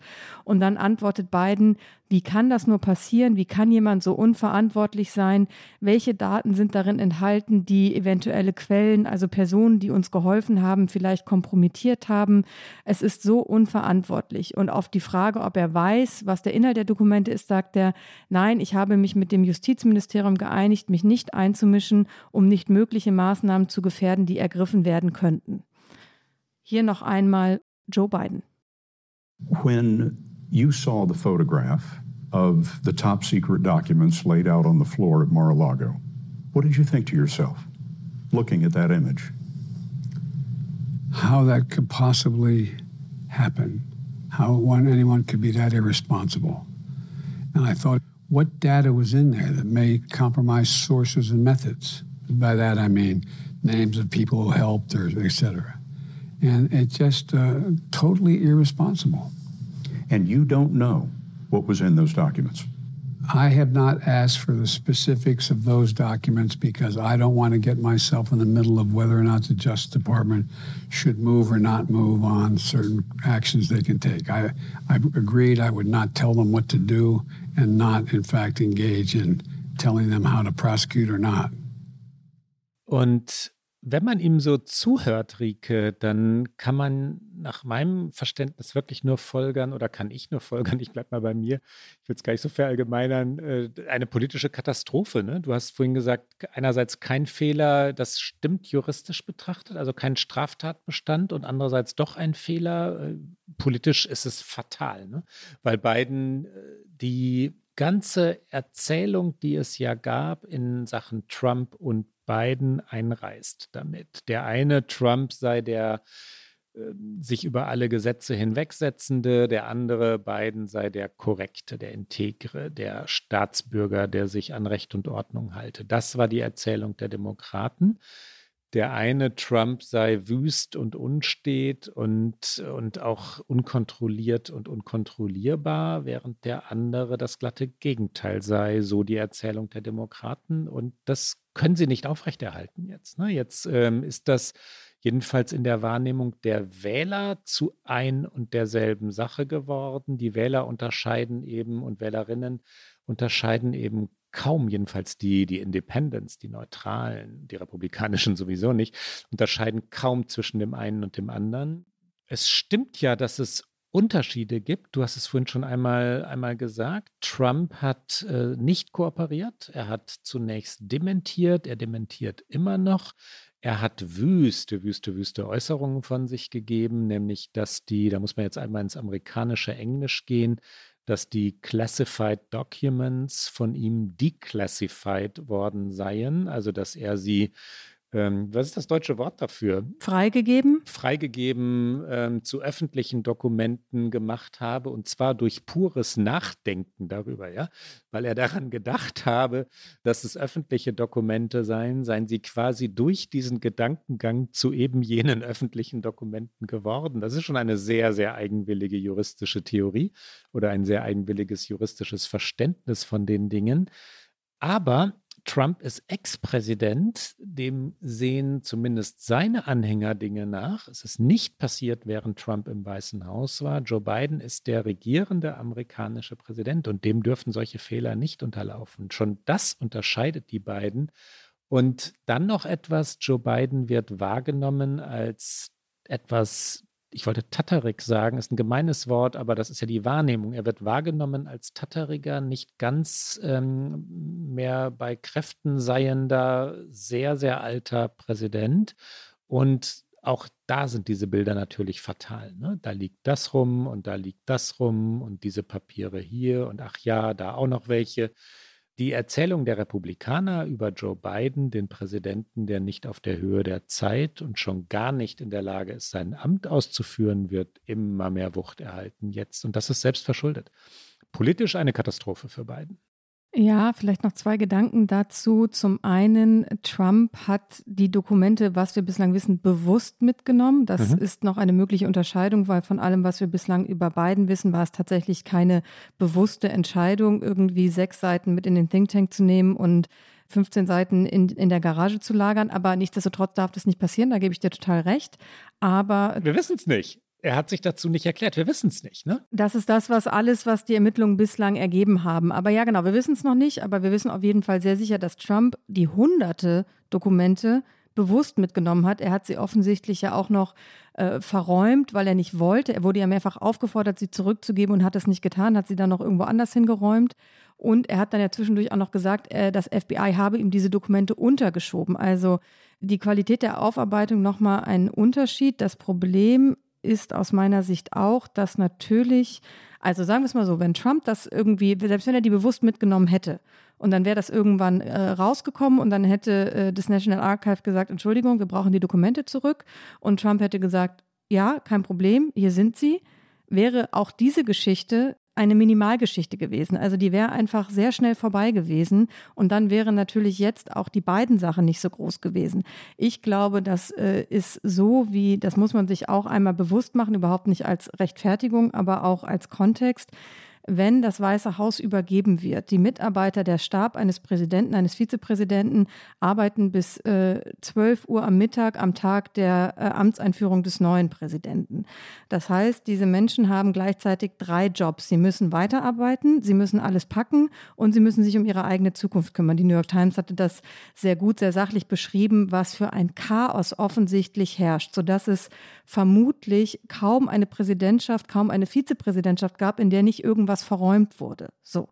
Und dann antwortet Biden, wie kann das nur passieren? Wie kann jemand so unverantwortlich sein? Welche Daten sind darin enthalten, die eventuelle Quellen, also Personen, die uns geholfen haben, vielleicht kompromittiert haben? Es ist so unverantwortlich. Und auf die Frage, ob er weiß, was der Inhalt der Dokumente ist, sagt er, nein, ich habe mich mit dem Justiz Justizministerium geeinigt, mich nicht einzumischen, um nicht mögliche Maßnahmen zu gefährden, die ergriffen werden könnten. Hier noch einmal Joe Biden. When you saw the photograph of the top secret documents laid out on the floor at Mar-a-Lago, what did you think to yourself looking at that image? How that could possibly happen, how one, anyone could be that irresponsible. And I thought, what data was in there that may compromise sources and methods. By that I mean names of people who helped or et cetera. And it's just uh, totally irresponsible. And you don't know what was in those documents? I have not asked for the specifics of those documents because I don't want to get myself in the middle of whether or not the Justice Department should move or not move on certain actions they can take. I, I agreed I would not tell them what to do and not, in fact, engage in telling them how to prosecute or not. Und wenn man ihm so zuhört, Rike, dann kann man nach meinem Verständnis wirklich nur folgern oder kann ich nur folgern, ich bleibe mal bei mir, ich will es gar nicht so verallgemeinern, äh, eine politische Katastrophe. Ne? Du hast vorhin gesagt, einerseits kein Fehler, das stimmt juristisch betrachtet, also kein Straftatbestand und andererseits doch ein Fehler. Äh, politisch ist es fatal, ne? weil beiden äh, die ganze Erzählung, die es ja gab in Sachen Trump und Biden einreißt damit. Der eine Trump sei der äh, sich über alle Gesetze hinwegsetzende, der andere Biden sei der korrekte, der integre, der Staatsbürger, der sich an Recht und Ordnung halte. Das war die Erzählung der Demokraten der eine Trump sei wüst und unstet und, und auch unkontrolliert und unkontrollierbar, während der andere das glatte Gegenteil sei, so die Erzählung der Demokraten. Und das können sie nicht aufrechterhalten jetzt. Ne? Jetzt ähm, ist das jedenfalls in der Wahrnehmung der Wähler zu ein und derselben Sache geworden. Die Wähler unterscheiden eben und Wählerinnen unterscheiden eben kaum, jedenfalls die, die Independents, die Neutralen, die Republikanischen sowieso nicht, unterscheiden kaum zwischen dem einen und dem anderen. Es stimmt ja, dass es Unterschiede gibt. Du hast es vorhin schon einmal, einmal gesagt. Trump hat äh, nicht kooperiert. Er hat zunächst dementiert. Er dementiert immer noch. Er hat wüste, wüste, wüste Äußerungen von sich gegeben, nämlich, dass die, da muss man jetzt einmal ins amerikanische Englisch gehen, dass die Classified Documents von ihm declassified worden seien, also dass er sie ähm, was ist das deutsche Wort dafür? Freigegeben? Freigegeben ähm, zu öffentlichen Dokumenten gemacht habe und zwar durch pures Nachdenken darüber, ja, weil er daran gedacht habe, dass es öffentliche Dokumente seien, seien sie quasi durch diesen Gedankengang zu eben jenen öffentlichen Dokumenten geworden. Das ist schon eine sehr, sehr eigenwillige juristische Theorie oder ein sehr eigenwilliges juristisches Verständnis von den Dingen. Aber Trump ist Ex-Präsident, dem sehen zumindest seine Anhänger Dinge nach. Es ist nicht passiert, während Trump im Weißen Haus war. Joe Biden ist der regierende amerikanische Präsident und dem dürfen solche Fehler nicht unterlaufen. Schon das unterscheidet die beiden. Und dann noch etwas, Joe Biden wird wahrgenommen als etwas ich wollte Tatarik sagen, ist ein gemeines Wort, aber das ist ja die Wahrnehmung. Er wird wahrgenommen als Tatariger, nicht ganz ähm, mehr bei Kräften seiender, sehr, sehr alter Präsident. Und auch da sind diese Bilder natürlich fatal. Ne? Da liegt das rum und da liegt das rum und diese Papiere hier und ach ja, da auch noch welche. Die Erzählung der Republikaner über Joe Biden, den Präsidenten, der nicht auf der Höhe der Zeit und schon gar nicht in der Lage ist, sein Amt auszuführen, wird immer mehr Wucht erhalten jetzt. Und das ist selbst verschuldet. Politisch eine Katastrophe für Biden. Ja, vielleicht noch zwei Gedanken dazu. Zum einen, Trump hat die Dokumente, was wir bislang wissen, bewusst mitgenommen. Das mhm. ist noch eine mögliche Unterscheidung, weil von allem, was wir bislang über Biden wissen, war es tatsächlich keine bewusste Entscheidung, irgendwie sechs Seiten mit in den Think Tank zu nehmen und 15 Seiten in, in der Garage zu lagern. Aber nichtsdestotrotz darf das nicht passieren, da gebe ich dir total recht. Aber. Wir wissen es nicht. Er hat sich dazu nicht erklärt. Wir wissen es nicht, ne? Das ist das, was alles, was die Ermittlungen bislang ergeben haben. Aber ja, genau, wir wissen es noch nicht, aber wir wissen auf jeden Fall sehr sicher, dass Trump die hunderte Dokumente bewusst mitgenommen hat. Er hat sie offensichtlich ja auch noch äh, verräumt, weil er nicht wollte. Er wurde ja mehrfach aufgefordert, sie zurückzugeben und hat es nicht getan, hat sie dann noch irgendwo anders hingeräumt. Und er hat dann ja zwischendurch auch noch gesagt, äh, das FBI habe ihm diese Dokumente untergeschoben. Also die Qualität der Aufarbeitung nochmal ein Unterschied. Das Problem ist aus meiner Sicht auch, dass natürlich, also sagen wir es mal so, wenn Trump das irgendwie, selbst wenn er die bewusst mitgenommen hätte und dann wäre das irgendwann äh, rausgekommen und dann hätte äh, das National Archive gesagt, Entschuldigung, wir brauchen die Dokumente zurück und Trump hätte gesagt, ja, kein Problem, hier sind sie, wäre auch diese Geschichte eine Minimalgeschichte gewesen. Also die wäre einfach sehr schnell vorbei gewesen und dann wären natürlich jetzt auch die beiden Sachen nicht so groß gewesen. Ich glaube, das äh, ist so wie, das muss man sich auch einmal bewusst machen, überhaupt nicht als Rechtfertigung, aber auch als Kontext. Wenn das Weiße Haus übergeben wird. Die Mitarbeiter, der Stab eines Präsidenten, eines Vizepräsidenten arbeiten bis äh, 12 Uhr am Mittag am Tag der äh, Amtseinführung des neuen Präsidenten. Das heißt, diese Menschen haben gleichzeitig drei Jobs. Sie müssen weiterarbeiten, sie müssen alles packen und sie müssen sich um ihre eigene Zukunft kümmern. Die New York Times hatte das sehr gut, sehr sachlich beschrieben, was für ein Chaos offensichtlich herrscht, sodass es vermutlich kaum eine Präsidentschaft, kaum eine Vizepräsidentschaft gab, in der nicht irgendwas verräumt wurde. So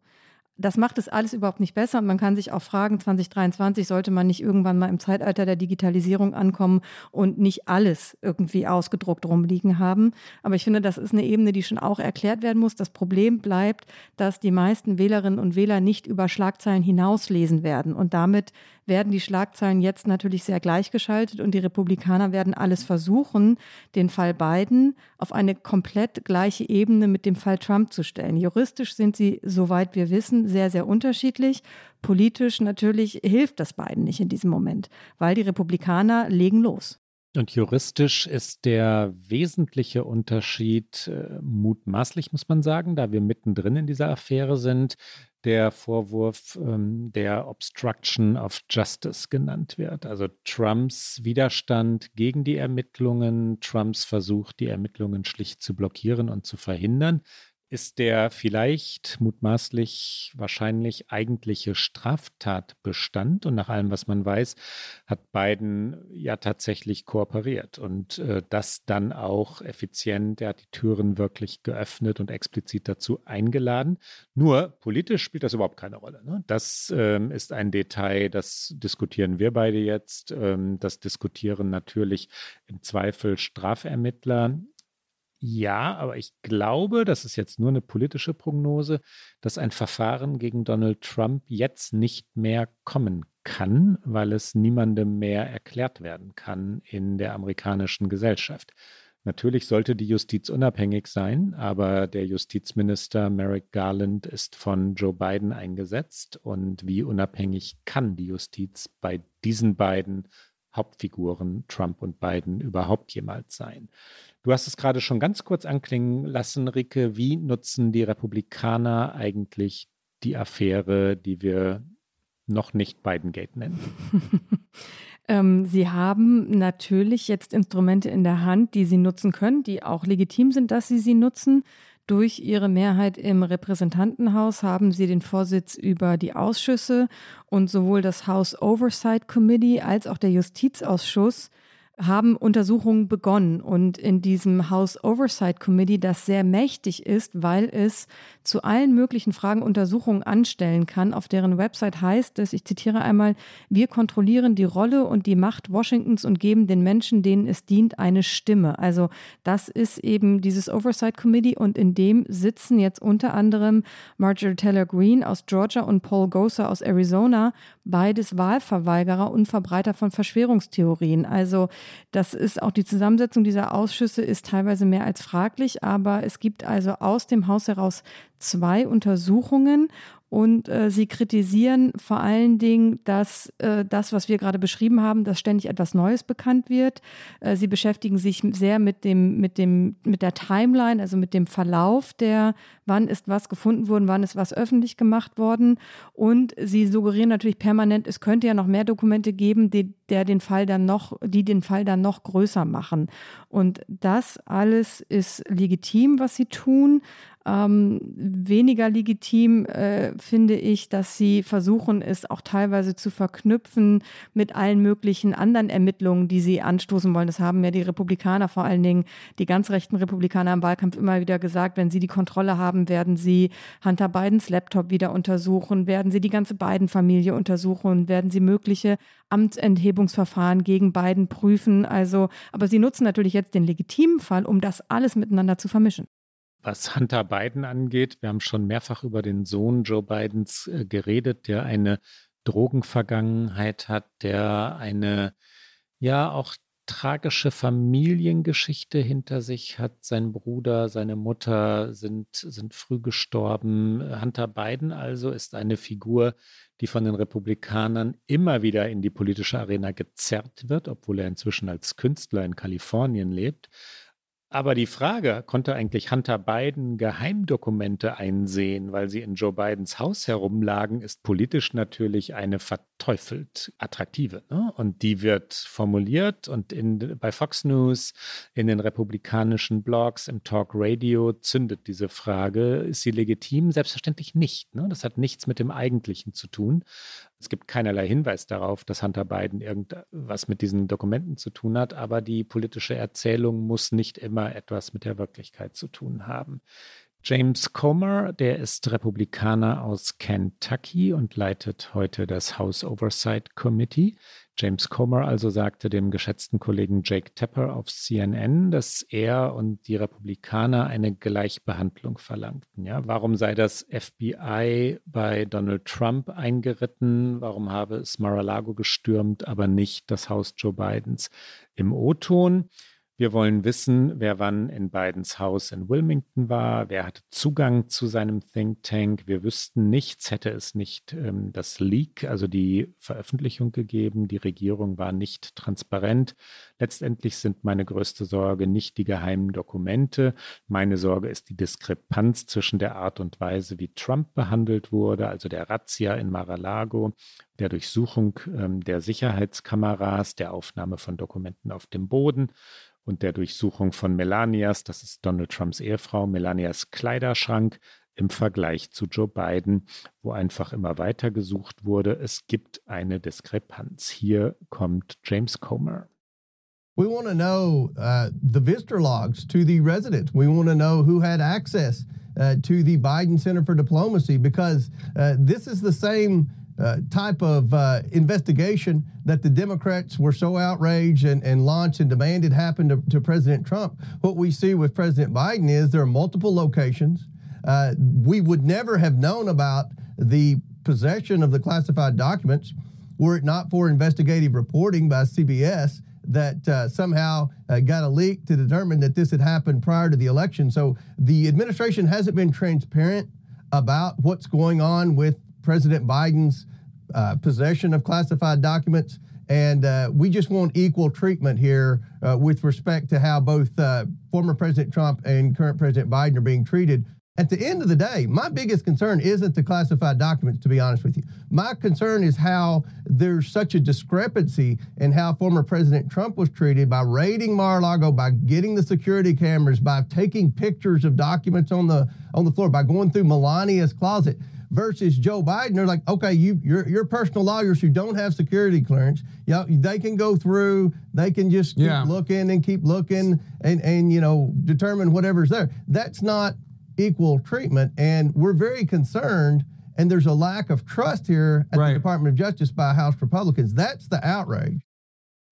das macht es alles überhaupt nicht besser. Und man kann sich auch fragen, 2023 sollte man nicht irgendwann mal im Zeitalter der Digitalisierung ankommen und nicht alles irgendwie ausgedruckt rumliegen haben. Aber ich finde, das ist eine Ebene, die schon auch erklärt werden muss. Das Problem bleibt, dass die meisten Wählerinnen und Wähler nicht über Schlagzeilen hinauslesen werden. Und damit werden die Schlagzeilen jetzt natürlich sehr gleichgeschaltet und die Republikaner werden alles versuchen, den Fall Biden auf eine komplett gleiche Ebene mit dem Fall Trump zu stellen. Juristisch sind sie, soweit wir wissen, sehr, sehr unterschiedlich. Politisch natürlich hilft das Biden nicht in diesem Moment, weil die Republikaner legen los. Und juristisch ist der wesentliche Unterschied äh, mutmaßlich, muss man sagen, da wir mittendrin in dieser Affäre sind, der Vorwurf ähm, der Obstruction of Justice genannt wird. Also Trumps Widerstand gegen die Ermittlungen, Trumps Versuch, die Ermittlungen schlicht zu blockieren und zu verhindern ist der vielleicht mutmaßlich wahrscheinlich eigentliche Straftatbestand. Und nach allem, was man weiß, hat Biden ja tatsächlich kooperiert und äh, das dann auch effizient. Er hat die Türen wirklich geöffnet und explizit dazu eingeladen. Nur politisch spielt das überhaupt keine Rolle. Ne? Das ähm, ist ein Detail, das diskutieren wir beide jetzt. Ähm, das diskutieren natürlich im Zweifel Strafermittler. Ja, aber ich glaube, das ist jetzt nur eine politische Prognose, dass ein Verfahren gegen Donald Trump jetzt nicht mehr kommen kann, weil es niemandem mehr erklärt werden kann in der amerikanischen Gesellschaft. Natürlich sollte die Justiz unabhängig sein, aber der Justizminister Merrick Garland ist von Joe Biden eingesetzt. Und wie unabhängig kann die Justiz bei diesen beiden Hauptfiguren, Trump und Biden, überhaupt jemals sein? Du hast es gerade schon ganz kurz anklingen lassen, Ricke. Wie nutzen die Republikaner eigentlich die Affäre, die wir noch nicht Biden-Gate nennen? ähm, sie haben natürlich jetzt Instrumente in der Hand, die sie nutzen können, die auch legitim sind, dass sie sie nutzen. Durch ihre Mehrheit im Repräsentantenhaus haben sie den Vorsitz über die Ausschüsse und sowohl das House Oversight Committee als auch der Justizausschuss haben Untersuchungen begonnen und in diesem House Oversight Committee, das sehr mächtig ist, weil es zu allen möglichen Fragen Untersuchungen anstellen kann. Auf deren Website heißt es, ich zitiere einmal, wir kontrollieren die Rolle und die Macht Washingtons und geben den Menschen, denen es dient, eine Stimme. Also das ist eben dieses Oversight Committee und in dem sitzen jetzt unter anderem Marjorie Taylor Greene aus Georgia und Paul Gosar aus Arizona, beides Wahlverweigerer und Verbreiter von Verschwörungstheorien. Also das ist auch die Zusammensetzung dieser Ausschüsse ist teilweise mehr als fraglich, aber es gibt also aus dem Haus heraus zwei Untersuchungen und äh, sie kritisieren vor allen Dingen, dass äh, das, was wir gerade beschrieben haben, dass ständig etwas Neues bekannt wird. Äh, sie beschäftigen sich sehr mit dem, mit dem, mit der Timeline, also mit dem Verlauf der, wann ist was gefunden worden, wann ist was öffentlich gemacht worden. Und sie suggerieren natürlich permanent, es könnte ja noch mehr Dokumente geben, die, der den Fall dann noch, die den Fall dann noch größer machen. Und das alles ist legitim, was sie tun. Ähm, weniger legitim äh, finde ich, dass sie versuchen, es auch teilweise zu verknüpfen mit allen möglichen anderen Ermittlungen, die sie anstoßen wollen. Das haben ja die Republikaner, vor allen Dingen die ganz rechten Republikaner im Wahlkampf immer wieder gesagt, wenn sie die Kontrolle haben, werden sie Hunter Bidens Laptop wieder untersuchen, werden sie die ganze Biden-Familie untersuchen, werden sie mögliche Amtsenthebungsverfahren gegen Biden prüfen. Also, aber sie nutzen natürlich jetzt den legitimen Fall, um das alles miteinander zu vermischen. Was Hunter Biden angeht, wir haben schon mehrfach über den Sohn Joe Bidens äh, geredet, der eine Drogenvergangenheit hat, der eine ja auch tragische Familiengeschichte hinter sich hat. Sein Bruder, seine Mutter sind, sind früh gestorben. Hunter Biden also ist eine Figur, die von den Republikanern immer wieder in die politische Arena gezerrt wird, obwohl er inzwischen als Künstler in Kalifornien lebt. Aber die Frage, konnte eigentlich Hunter Biden Geheimdokumente einsehen, weil sie in Joe Bidens Haus herumlagen, ist politisch natürlich eine verteufelt attraktive. Ne? Und die wird formuliert und in, bei Fox News, in den republikanischen Blogs, im Talk Radio zündet diese Frage. Ist sie legitim? Selbstverständlich nicht. Ne? Das hat nichts mit dem Eigentlichen zu tun. Es gibt keinerlei Hinweis darauf, dass Hunter Biden irgendwas mit diesen Dokumenten zu tun hat, aber die politische Erzählung muss nicht immer etwas mit der Wirklichkeit zu tun haben. James Comer, der ist Republikaner aus Kentucky und leitet heute das House Oversight Committee. James Comer also sagte dem geschätzten Kollegen Jake Tapper auf CNN, dass er und die Republikaner eine Gleichbehandlung verlangten. Ja, warum sei das FBI bei Donald Trump eingeritten? Warum habe es Mar-a-Lago gestürmt, aber nicht das Haus Joe Bidens? Im O-Ton wir wollen wissen, wer wann in Bidens Haus in Wilmington war, wer hatte Zugang zu seinem Think Tank. Wir wüssten nichts, hätte es nicht ähm, das Leak, also die Veröffentlichung gegeben. Die Regierung war nicht transparent. Letztendlich sind meine größte Sorge nicht die geheimen Dokumente. Meine Sorge ist die Diskrepanz zwischen der Art und Weise, wie Trump behandelt wurde, also der Razzia in Mar-a-Lago, der Durchsuchung ähm, der Sicherheitskameras, der Aufnahme von Dokumenten auf dem Boden und der Durchsuchung von Melanias, das ist Donald Trumps Ehefrau, Melanias Kleiderschrank im Vergleich zu Joe Biden, wo einfach immer weiter gesucht wurde. Es gibt eine Diskrepanz. Hier kommt James Comer. We want to know uh, the visitor logs to the residents. We want to know who had access uh, to the Biden Center for Diplomacy because uh, this is the same uh, type of uh, investigation that the Democrats were so outraged and, and launched and demanded happen to, to, President Trump. What we see with President Biden is there are multiple locations. Uh, we would never have known about the possession of the classified documents were it not for investigative reporting by CBS that uh, somehow uh, got a leak to determine that this had happened prior to the election. So the administration hasn't been transparent about what's going on with President Biden's uh, possession of classified documents. And uh, we just want equal treatment here uh, with respect to how both uh, former President Trump and current President Biden are being treated. At the end of the day, my biggest concern isn't the classified documents, to be honest with you. My concern is how there's such a discrepancy in how former President Trump was treated by raiding Mar-a-Lago, by getting the security cameras, by taking pictures of documents on the on the floor, by going through Melania's closet versus Joe Biden. They're like, okay, you your your personal lawyers who don't have security clearance, you know, they can go through, they can just keep yeah. looking and keep looking and and you know determine whatever's there. That's not equal treatment, and we're very concerned. And there's a lack of trust here at right. the Department of Justice by House Republicans. That's the outrage.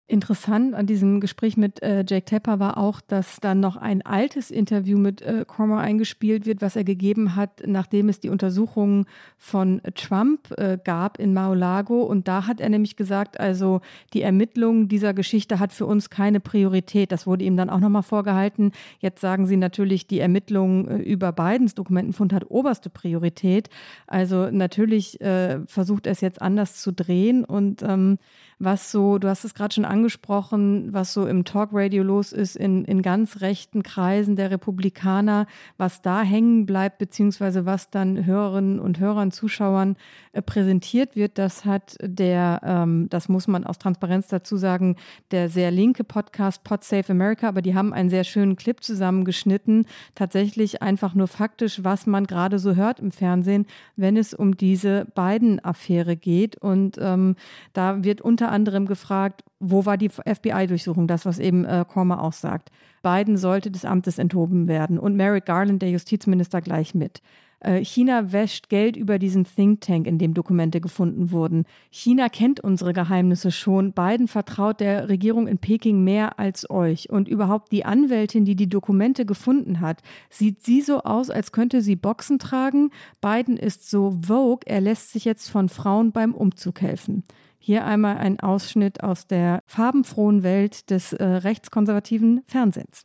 Interessant an diesem Gespräch mit äh, Jake Tapper war auch, dass dann noch ein altes Interview mit äh, Cromer eingespielt wird, was er gegeben hat, nachdem es die Untersuchungen von Trump äh, gab in Mar-a-Lago. Und da hat er nämlich gesagt, also die Ermittlung dieser Geschichte hat für uns keine Priorität. Das wurde ihm dann auch nochmal vorgehalten. Jetzt sagen sie natürlich, die Ermittlung äh, über Bidens Dokumentenfund hat oberste Priorität. Also natürlich äh, versucht er es jetzt anders zu drehen und ähm, was so, du hast es gerade schon angesprochen, was so im Talkradio los ist in, in ganz rechten Kreisen der Republikaner, was da hängen bleibt, beziehungsweise was dann Hörerinnen und Hörern, Zuschauern äh, präsentiert wird, das hat der, ähm, das muss man aus Transparenz dazu sagen, der sehr linke Podcast Pod Save America, aber die haben einen sehr schönen Clip zusammengeschnitten, tatsächlich einfach nur faktisch, was man gerade so hört im Fernsehen, wenn es um diese beiden Affäre geht. Und ähm, da wird unter unter anderem gefragt, wo war die FBI-Durchsuchung, das, was eben äh, Korma auch sagt. Biden sollte des Amtes enthoben werden und Merrick Garland, der Justizminister, gleich mit. Äh, China wäscht Geld über diesen Think Tank, in dem Dokumente gefunden wurden. China kennt unsere Geheimnisse schon. Biden vertraut der Regierung in Peking mehr als euch. Und überhaupt die Anwältin, die die Dokumente gefunden hat, sieht sie so aus, als könnte sie Boxen tragen. Biden ist so vogue, er lässt sich jetzt von Frauen beim Umzug helfen. Hier einmal ein Ausschnitt aus der farbenfrohen Welt des äh, rechtskonservativen Fernsehens.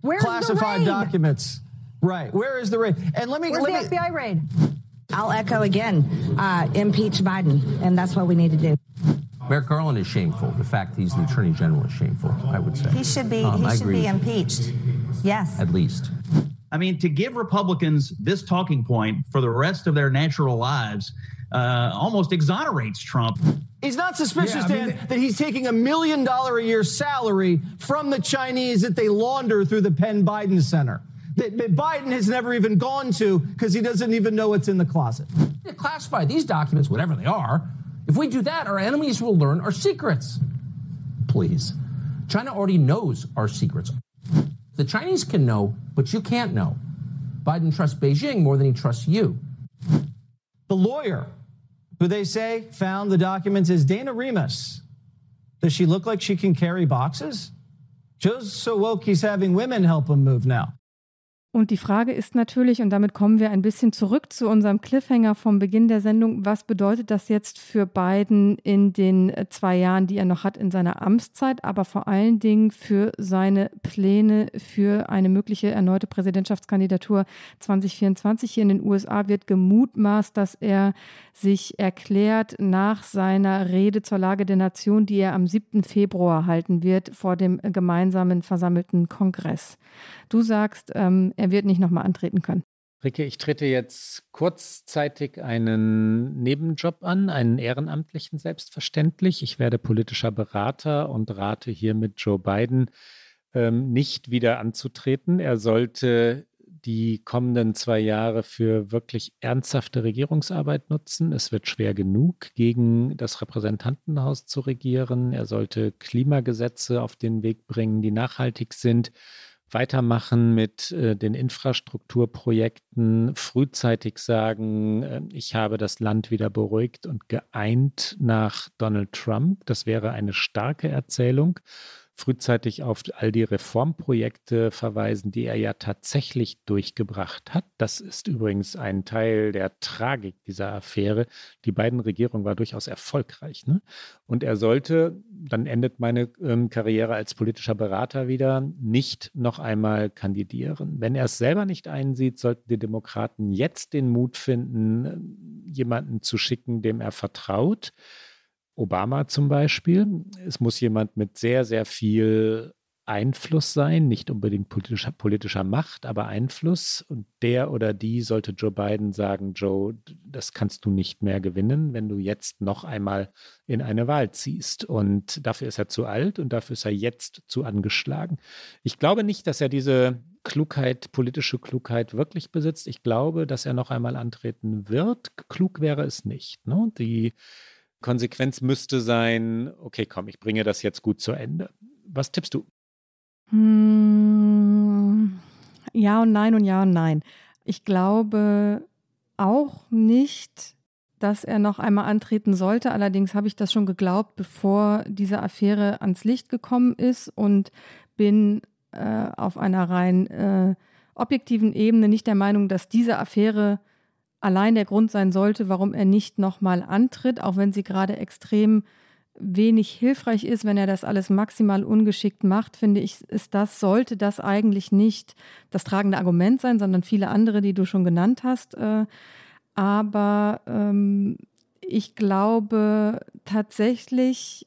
Where's Classified documents. Right. Where is the raid? And let me. Where's let the me, FBI raid? I'll echo again. Uh, impeach Biden, and that's what we need to do. Merrick Garland is shameful. The fact he's the attorney general is shameful. I would say he should be. Um, he I should be impeached. Yes. At least. I mean, to give Republicans this talking point for the rest of their natural lives uh, almost exonerates Trump. He's not suspicious, Yeah, I mean, Dan, that he's taking a million dollar a year salary from the Chinese that they launder through the Penn Biden Center. That, that Biden has never even gone to because he doesn't even know what's in the closet. classify these documents, whatever they are. If we do that, our enemies will learn our secrets. Please. China already knows our secrets. The Chinese can know, but you can't know. Biden trusts Beijing more than he trusts you. The lawyer who they say found the documents is Dana Remus. Does she look like she can carry boxes? Joe's so woke he's having women help him move now. Und die Frage ist natürlich, und damit kommen wir ein bisschen zurück zu unserem Cliffhanger vom Beginn der Sendung, was bedeutet das jetzt für Biden in den äh, zwei Jahren, die er noch hat in seiner Amtszeit, aber vor allen Dingen für seine Pläne für eine mögliche erneute Präsidentschaftskandidatur 2024 hier in den USA wird gemutmaßt, dass er sich erklärt nach seiner Rede zur Lage der Nation, die er am 7. Februar halten wird vor dem gemeinsamen versammelten Kongress. Du sagst, ähm, er wird nicht nochmal antreten können. Ricke, ich trete jetzt kurzzeitig einen Nebenjob an, einen ehrenamtlichen selbstverständlich. Ich werde politischer Berater und rate hiermit Joe Biden ähm, nicht wieder anzutreten. Er sollte die kommenden zwei Jahre für wirklich ernsthafte Regierungsarbeit nutzen. Es wird schwer genug, gegen das Repräsentantenhaus zu regieren. Er sollte Klimagesetze auf den Weg bringen, die nachhaltig sind weitermachen mit äh, den Infrastrukturprojekten, frühzeitig sagen, äh, ich habe das Land wieder beruhigt und geeint nach Donald Trump. Das wäre eine starke Erzählung. Frühzeitig auf all die Reformprojekte verweisen, die er ja tatsächlich durchgebracht hat. Das ist übrigens ein Teil der Tragik dieser Affäre. Die beiden Regierungen war durchaus erfolgreich. Ne? Und er sollte, dann endet meine ähm, Karriere als politischer Berater wieder, nicht noch einmal kandidieren. Wenn er es selber nicht einsieht, sollten die Demokraten jetzt den Mut finden, jemanden zu schicken, dem er vertraut. Obama zum Beispiel. Es muss jemand mit sehr, sehr viel Einfluss sein, nicht unbedingt politischer, politischer Macht, aber Einfluss. Und der oder die sollte Joe Biden sagen, Joe, das kannst du nicht mehr gewinnen, wenn du jetzt noch einmal in eine Wahl ziehst. Und dafür ist er zu alt und dafür ist er jetzt zu angeschlagen. Ich glaube nicht, dass er diese Klugheit, politische Klugheit wirklich besitzt. Ich glaube, dass er noch einmal antreten wird. Klug wäre es nicht. Ne? Die Konsequenz müsste sein, okay, komm, ich bringe das jetzt gut zu Ende. Was tippst du? Hm, ja und nein und ja und nein. Ich glaube auch nicht, dass er noch einmal antreten sollte. Allerdings habe ich das schon geglaubt, bevor diese Affäre ans Licht gekommen ist und bin äh, auf einer rein äh, objektiven Ebene nicht der Meinung, dass diese Affäre allein der Grund sein sollte, warum er nicht nochmal antritt, auch wenn sie gerade extrem wenig hilfreich ist, wenn er das alles maximal ungeschickt macht, finde ich, ist das, sollte das eigentlich nicht das tragende Argument sein, sondern viele andere, die du schon genannt hast. Äh, aber ähm, ich glaube tatsächlich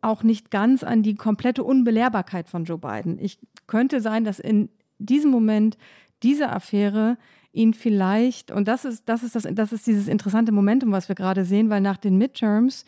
auch nicht ganz an die komplette Unbelehrbarkeit von Joe Biden. Ich könnte sein, dass in diesem Moment diese Affäre ihn vielleicht, und das ist, das ist, das, das ist dieses interessante Momentum, was wir gerade sehen, weil nach den Midterms,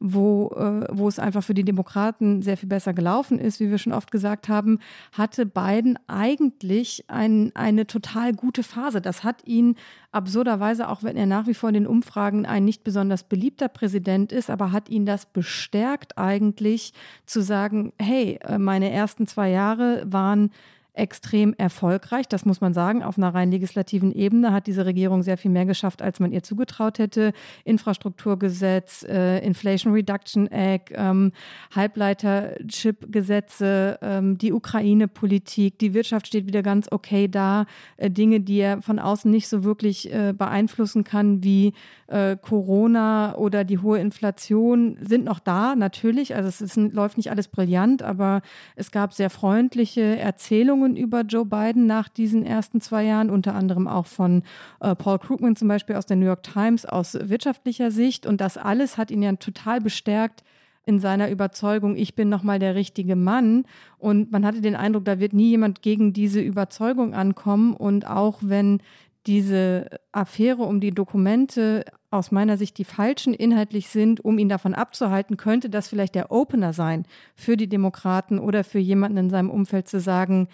wo, äh, wo es einfach für die Demokraten sehr viel besser gelaufen ist, wie wir schon oft gesagt haben, hatte Biden eigentlich ein, eine total gute Phase. Das hat ihn absurderweise, auch wenn er nach wie vor in den Umfragen ein nicht besonders beliebter Präsident ist, aber hat ihn das bestärkt eigentlich zu sagen, hey, äh, meine ersten zwei Jahre waren extrem erfolgreich. Das muss man sagen. Auf einer rein legislativen Ebene hat diese Regierung sehr viel mehr geschafft, als man ihr zugetraut hätte. Infrastrukturgesetz, äh, Inflation Reduction Act, ähm, Halbleiterchip-Gesetze, ähm, die Ukraine-Politik, die Wirtschaft steht wieder ganz okay da. Äh, Dinge, die er von außen nicht so wirklich äh, beeinflussen kann, wie äh, Corona oder die hohe Inflation, sind noch da, natürlich. Also es ist, läuft nicht alles brillant, aber es gab sehr freundliche Erzählungen über Joe Biden nach diesen ersten zwei Jahren, unter anderem auch von äh, Paul Krugman zum Beispiel aus der New York Times aus wirtschaftlicher Sicht. Und das alles hat ihn ja total bestärkt, in seiner Überzeugung, ich bin nochmal der richtige Mann. Und man hatte den Eindruck, da wird nie jemand gegen diese Überzeugung ankommen. Und auch wenn diese Affäre um die Dokumente aus meiner Sicht die falschen inhaltlich sind, um ihn davon abzuhalten, könnte das vielleicht der Opener sein für die Demokraten oder für jemanden in seinem Umfeld zu sagen,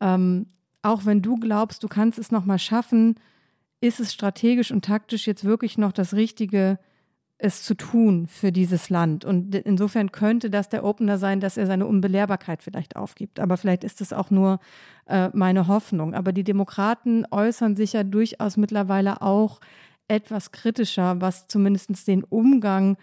ähm, auch wenn du glaubst, du kannst es nochmal schaffen, ist es strategisch und taktisch jetzt wirklich noch das Richtige, es zu tun für dieses Land. Und insofern könnte das der Opener sein, dass er seine Unbelehrbarkeit vielleicht aufgibt. Aber vielleicht ist es auch nur äh, meine Hoffnung. Aber die Demokraten äußern sich ja durchaus mittlerweile auch etwas kritischer, was zumindest den Umgang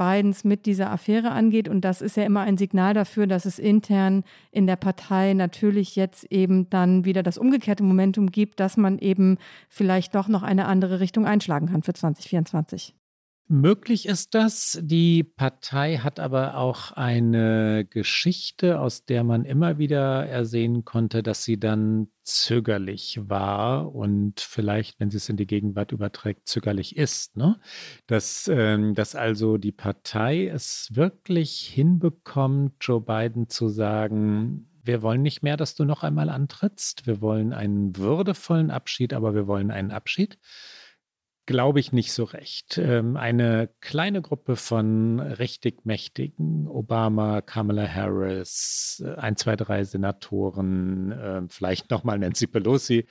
Bidens mit dieser Affäre angeht. Und das ist ja immer ein Signal dafür, dass es intern in der Partei natürlich jetzt eben dann wieder das umgekehrte Momentum gibt, dass man eben vielleicht doch noch eine andere Richtung einschlagen kann für 2024. Möglich ist das. Die Partei hat aber auch eine Geschichte, aus der man immer wieder ersehen konnte, dass sie dann zögerlich war und vielleicht, wenn sie es in die Gegenwart überträgt, zögerlich ist. Ne? Dass, ähm, dass also die Partei es wirklich hinbekommt, Joe Biden zu sagen, wir wollen nicht mehr, dass du noch einmal antrittst. Wir wollen einen würdevollen Abschied, aber wir wollen einen Abschied glaube ich nicht so recht. Ähm, eine kleine Gruppe von richtig mächtigen, Obama, Kamala Harris, äh, ein, zwei, drei Senatoren, äh, vielleicht nochmal Nancy Pelosi,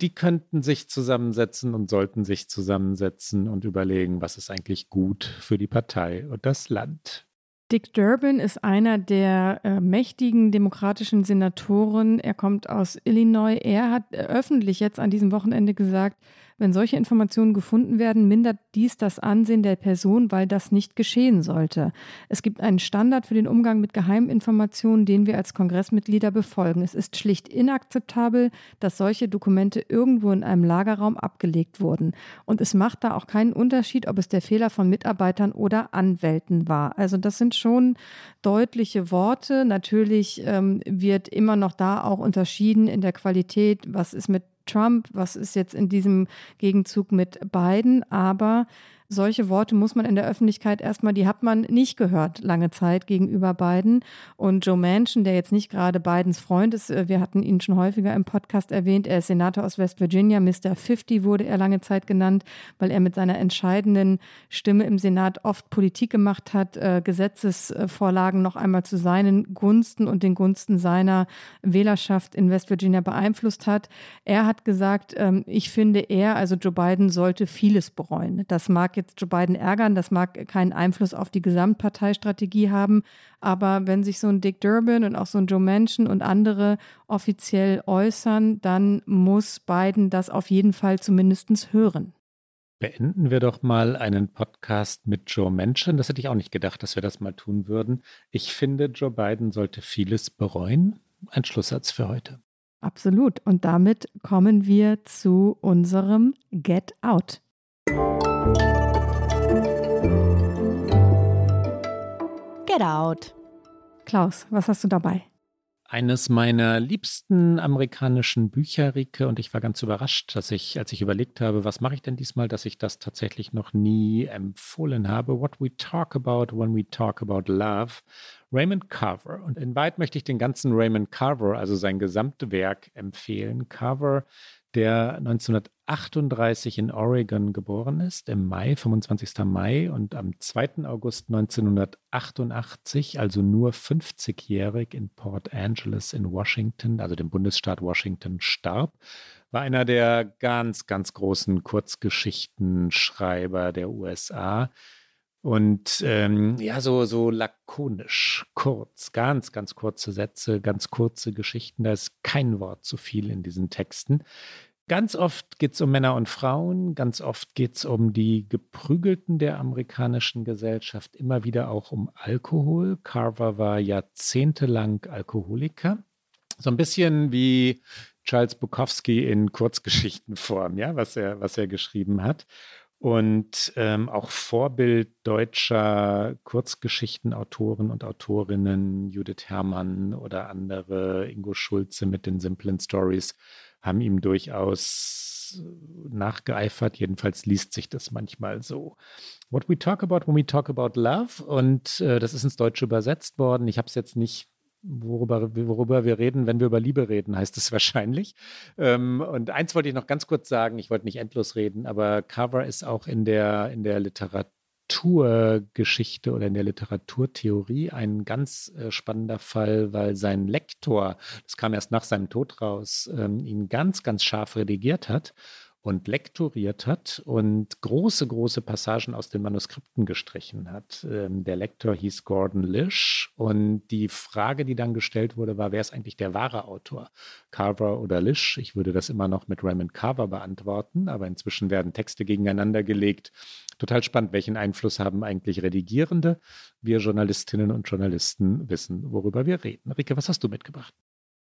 die könnten sich zusammensetzen und sollten sich zusammensetzen und überlegen, was ist eigentlich gut für die Partei und das Land. Dick Durbin ist einer der äh, mächtigen demokratischen Senatoren. Er kommt aus Illinois. Er hat äh, öffentlich jetzt an diesem Wochenende gesagt, wenn solche Informationen gefunden werden, mindert dies das Ansehen der Person, weil das nicht geschehen sollte. Es gibt einen Standard für den Umgang mit Geheiminformationen, den wir als Kongressmitglieder befolgen. Es ist schlicht inakzeptabel, dass solche Dokumente irgendwo in einem Lagerraum abgelegt wurden. Und es macht da auch keinen Unterschied, ob es der Fehler von Mitarbeitern oder Anwälten war. Also das sind schon deutliche Worte. Natürlich ähm, wird immer noch da auch unterschieden in der Qualität, was ist mit Trump, was ist jetzt in diesem Gegenzug mit Biden, aber solche Worte muss man in der Öffentlichkeit erstmal, die hat man nicht gehört lange Zeit gegenüber Biden. Und Joe Manchin, der jetzt nicht gerade Bidens Freund ist, äh, wir hatten ihn schon häufiger im Podcast erwähnt, er ist Senator aus West Virginia, Mr. 50 wurde er lange Zeit genannt, weil er mit seiner entscheidenden Stimme im Senat oft Politik gemacht hat, äh, Gesetzesvorlagen noch einmal zu seinen Gunsten und den Gunsten seiner Wählerschaft in West Virginia beeinflusst hat. Er hat gesagt, ähm, ich finde, er, also Joe Biden, sollte vieles bereuen. Das mag Joe Biden ärgern, das mag keinen Einfluss auf die Gesamtparteistrategie haben, aber wenn sich so ein Dick Durbin und auch so ein Joe Manchin und andere offiziell äußern, dann muss Biden das auf jeden Fall zumindest hören. Beenden wir doch mal einen Podcast mit Joe Manchin. Das hätte ich auch nicht gedacht, dass wir das mal tun würden. Ich finde, Joe Biden sollte vieles bereuen. Ein Schlusssatz für heute. Absolut. Und damit kommen wir zu unserem Get Out. Get Out. Klaus, was hast du dabei? Eines meiner liebsten amerikanischen Bücher, Rike, und ich war ganz überrascht, dass ich, als ich überlegt habe, was mache ich denn diesmal, dass ich das tatsächlich noch nie empfohlen habe. What We Talk About When We Talk About Love. Raymond Carver. Und in weit möchte ich den ganzen Raymond Carver, also sein Gesamtwerk, empfehlen. Carver der 1938 in Oregon geboren ist, im Mai, 25. Mai und am 2. August 1988, also nur 50-jährig in Port Angeles in Washington, also dem Bundesstaat Washington, starb, war einer der ganz, ganz großen Kurzgeschichtenschreiber der USA. Und ähm, ja, so, so lakonisch, kurz, ganz, ganz kurze Sätze, ganz kurze Geschichten. Da ist kein Wort zu viel in diesen Texten. Ganz oft geht es um Männer und Frauen, ganz oft geht es um die Geprügelten der amerikanischen Gesellschaft, immer wieder auch um Alkohol. Carver war jahrzehntelang Alkoholiker. So ein bisschen wie Charles Bukowski in Kurzgeschichtenform, ja, was er, was er geschrieben hat und ähm, auch Vorbild deutscher Kurzgeschichtenautoren und Autorinnen, Judith Herrmann oder andere, Ingo Schulze mit den simplen Stories, haben ihm durchaus nachgeeifert. Jedenfalls liest sich das manchmal so. What we talk about when we talk about love. Und äh, das ist ins Deutsche übersetzt worden. Ich habe es jetzt nicht worüber, worüber wir reden, wenn wir über Liebe reden, heißt es wahrscheinlich. Ähm, und eins wollte ich noch ganz kurz sagen, ich wollte nicht endlos reden, aber Cover ist auch in der, in der Literaturgeschichte oder in der Literaturtheorie ein ganz äh, spannender Fall, weil sein Lektor, das kam erst nach seinem Tod raus, ähm, ihn ganz, ganz scharf redigiert hat und lektoriert hat und große, große Passagen aus den Manuskripten gestrichen hat. Ähm, der Lektor hieß Gordon Lish und die Frage, die dann gestellt wurde, war, wer ist eigentlich der wahre Autor? Carver oder Lish? Ich würde das immer noch mit Raymond Carver beantworten, aber inzwischen werden Texte gegeneinander gelegt. Total spannend, welchen Einfluss haben eigentlich Redigierende? Wir Journalistinnen und Journalisten wissen, worüber wir reden. Rike, was hast du mitgebracht?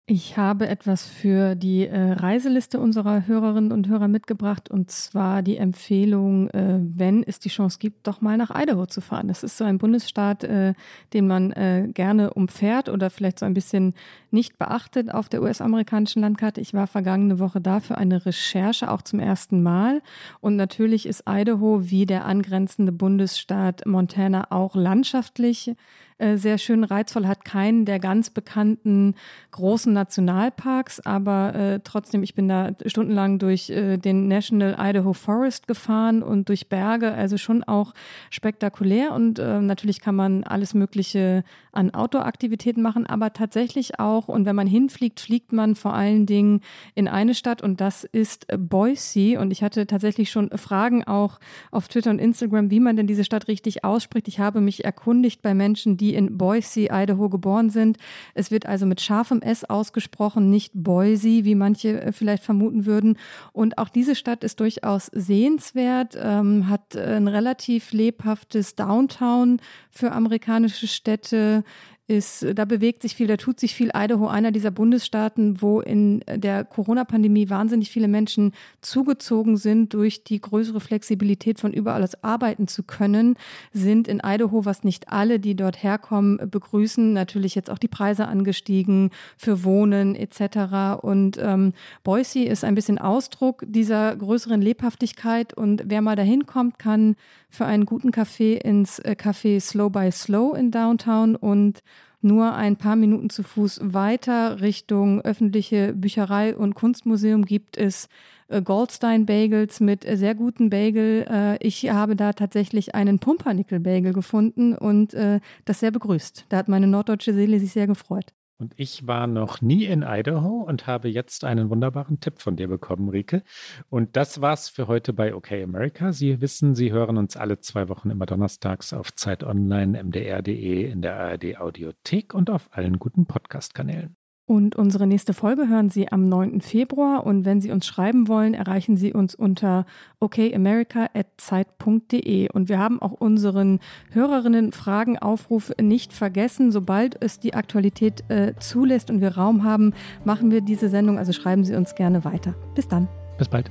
Ich habe etwas für die äh, Reiseliste unserer Hörerinnen und Hörer mitgebracht und zwar die Empfehlung, äh, wenn es die Chance gibt, doch mal nach Idaho zu fahren. Das ist so ein Bundesstaat, äh, den man äh, gerne umfährt oder vielleicht so ein bisschen nicht beachtet auf der US-amerikanischen Landkarte. Ich war vergangene Woche da für eine Recherche, auch zum ersten Mal. Und natürlich ist Idaho wie der angrenzende Bundesstaat Montana auch landschaftlich äh, sehr schön reizvoll, hat keinen der ganz bekannten großen Nationalparks, aber äh, trotzdem, ich bin da stundenlang durch äh, den National Idaho Forest gefahren und durch Berge, also schon auch spektakulär und äh, natürlich kann man alles Mögliche an Outdoor-Aktivitäten machen, aber tatsächlich auch, und wenn man hinfliegt, fliegt man vor allen Dingen in eine Stadt und das ist Boise und ich hatte tatsächlich schon Fragen auch auf Twitter und Instagram, wie man denn diese Stadt richtig ausspricht. Ich habe mich erkundigt bei Menschen, die in Boise, Idaho geboren sind. Es wird also mit scharfem S ausgesprochen, nicht Boise, wie manche äh, vielleicht vermuten würden. Und auch diese Stadt ist durchaus sehenswert, ähm, hat ein relativ lebhaftes Downtown für amerikanische Städte ist, da bewegt sich viel, da tut sich viel. Idaho, einer dieser Bundesstaaten, wo in der Corona-Pandemie wahnsinnig viele Menschen zugezogen sind durch die größere Flexibilität von überall aus arbeiten zu können, sind in Idaho, was nicht alle, die dort herkommen, begrüßen, natürlich jetzt auch die Preise angestiegen für Wohnen etc. Und ähm, Boise ist ein bisschen Ausdruck dieser größeren Lebhaftigkeit und wer mal dahin kommt, kann für einen guten Kaffee ins äh, Café Slow by Slow in Downtown und nur ein paar Minuten zu Fuß weiter Richtung öffentliche Bücherei und Kunstmuseum gibt es äh, Goldstein Bagels mit sehr guten Bagel. Äh, ich habe da tatsächlich einen Pumpernickel Bagel gefunden und das sehr begrüßt. Da hat meine norddeutsche Seele sich sehr gefreut. Und ich war noch nie in Idaho und habe jetzt einen wunderbaren Tipp von dir bekommen, Rike. Und das war's für heute bei OK America. Sie wissen, Sie hören uns alle zwei Wochen immer donnerstags auf Zeit Online, mdr.de, in der ARD Audiothek und auf allen guten Podcast-Kanälen. Und unsere nächste Folge hören Sie am 9. Februar. Und wenn Sie uns schreiben wollen, erreichen Sie uns unter okamerica.zeit.de. Und wir haben auch unseren Hörerinnen Fragenaufruf nicht vergessen. Sobald es die Aktualität äh, zulässt und wir Raum haben, machen wir diese Sendung. Also schreiben Sie uns gerne weiter. Bis dann. Bis bald.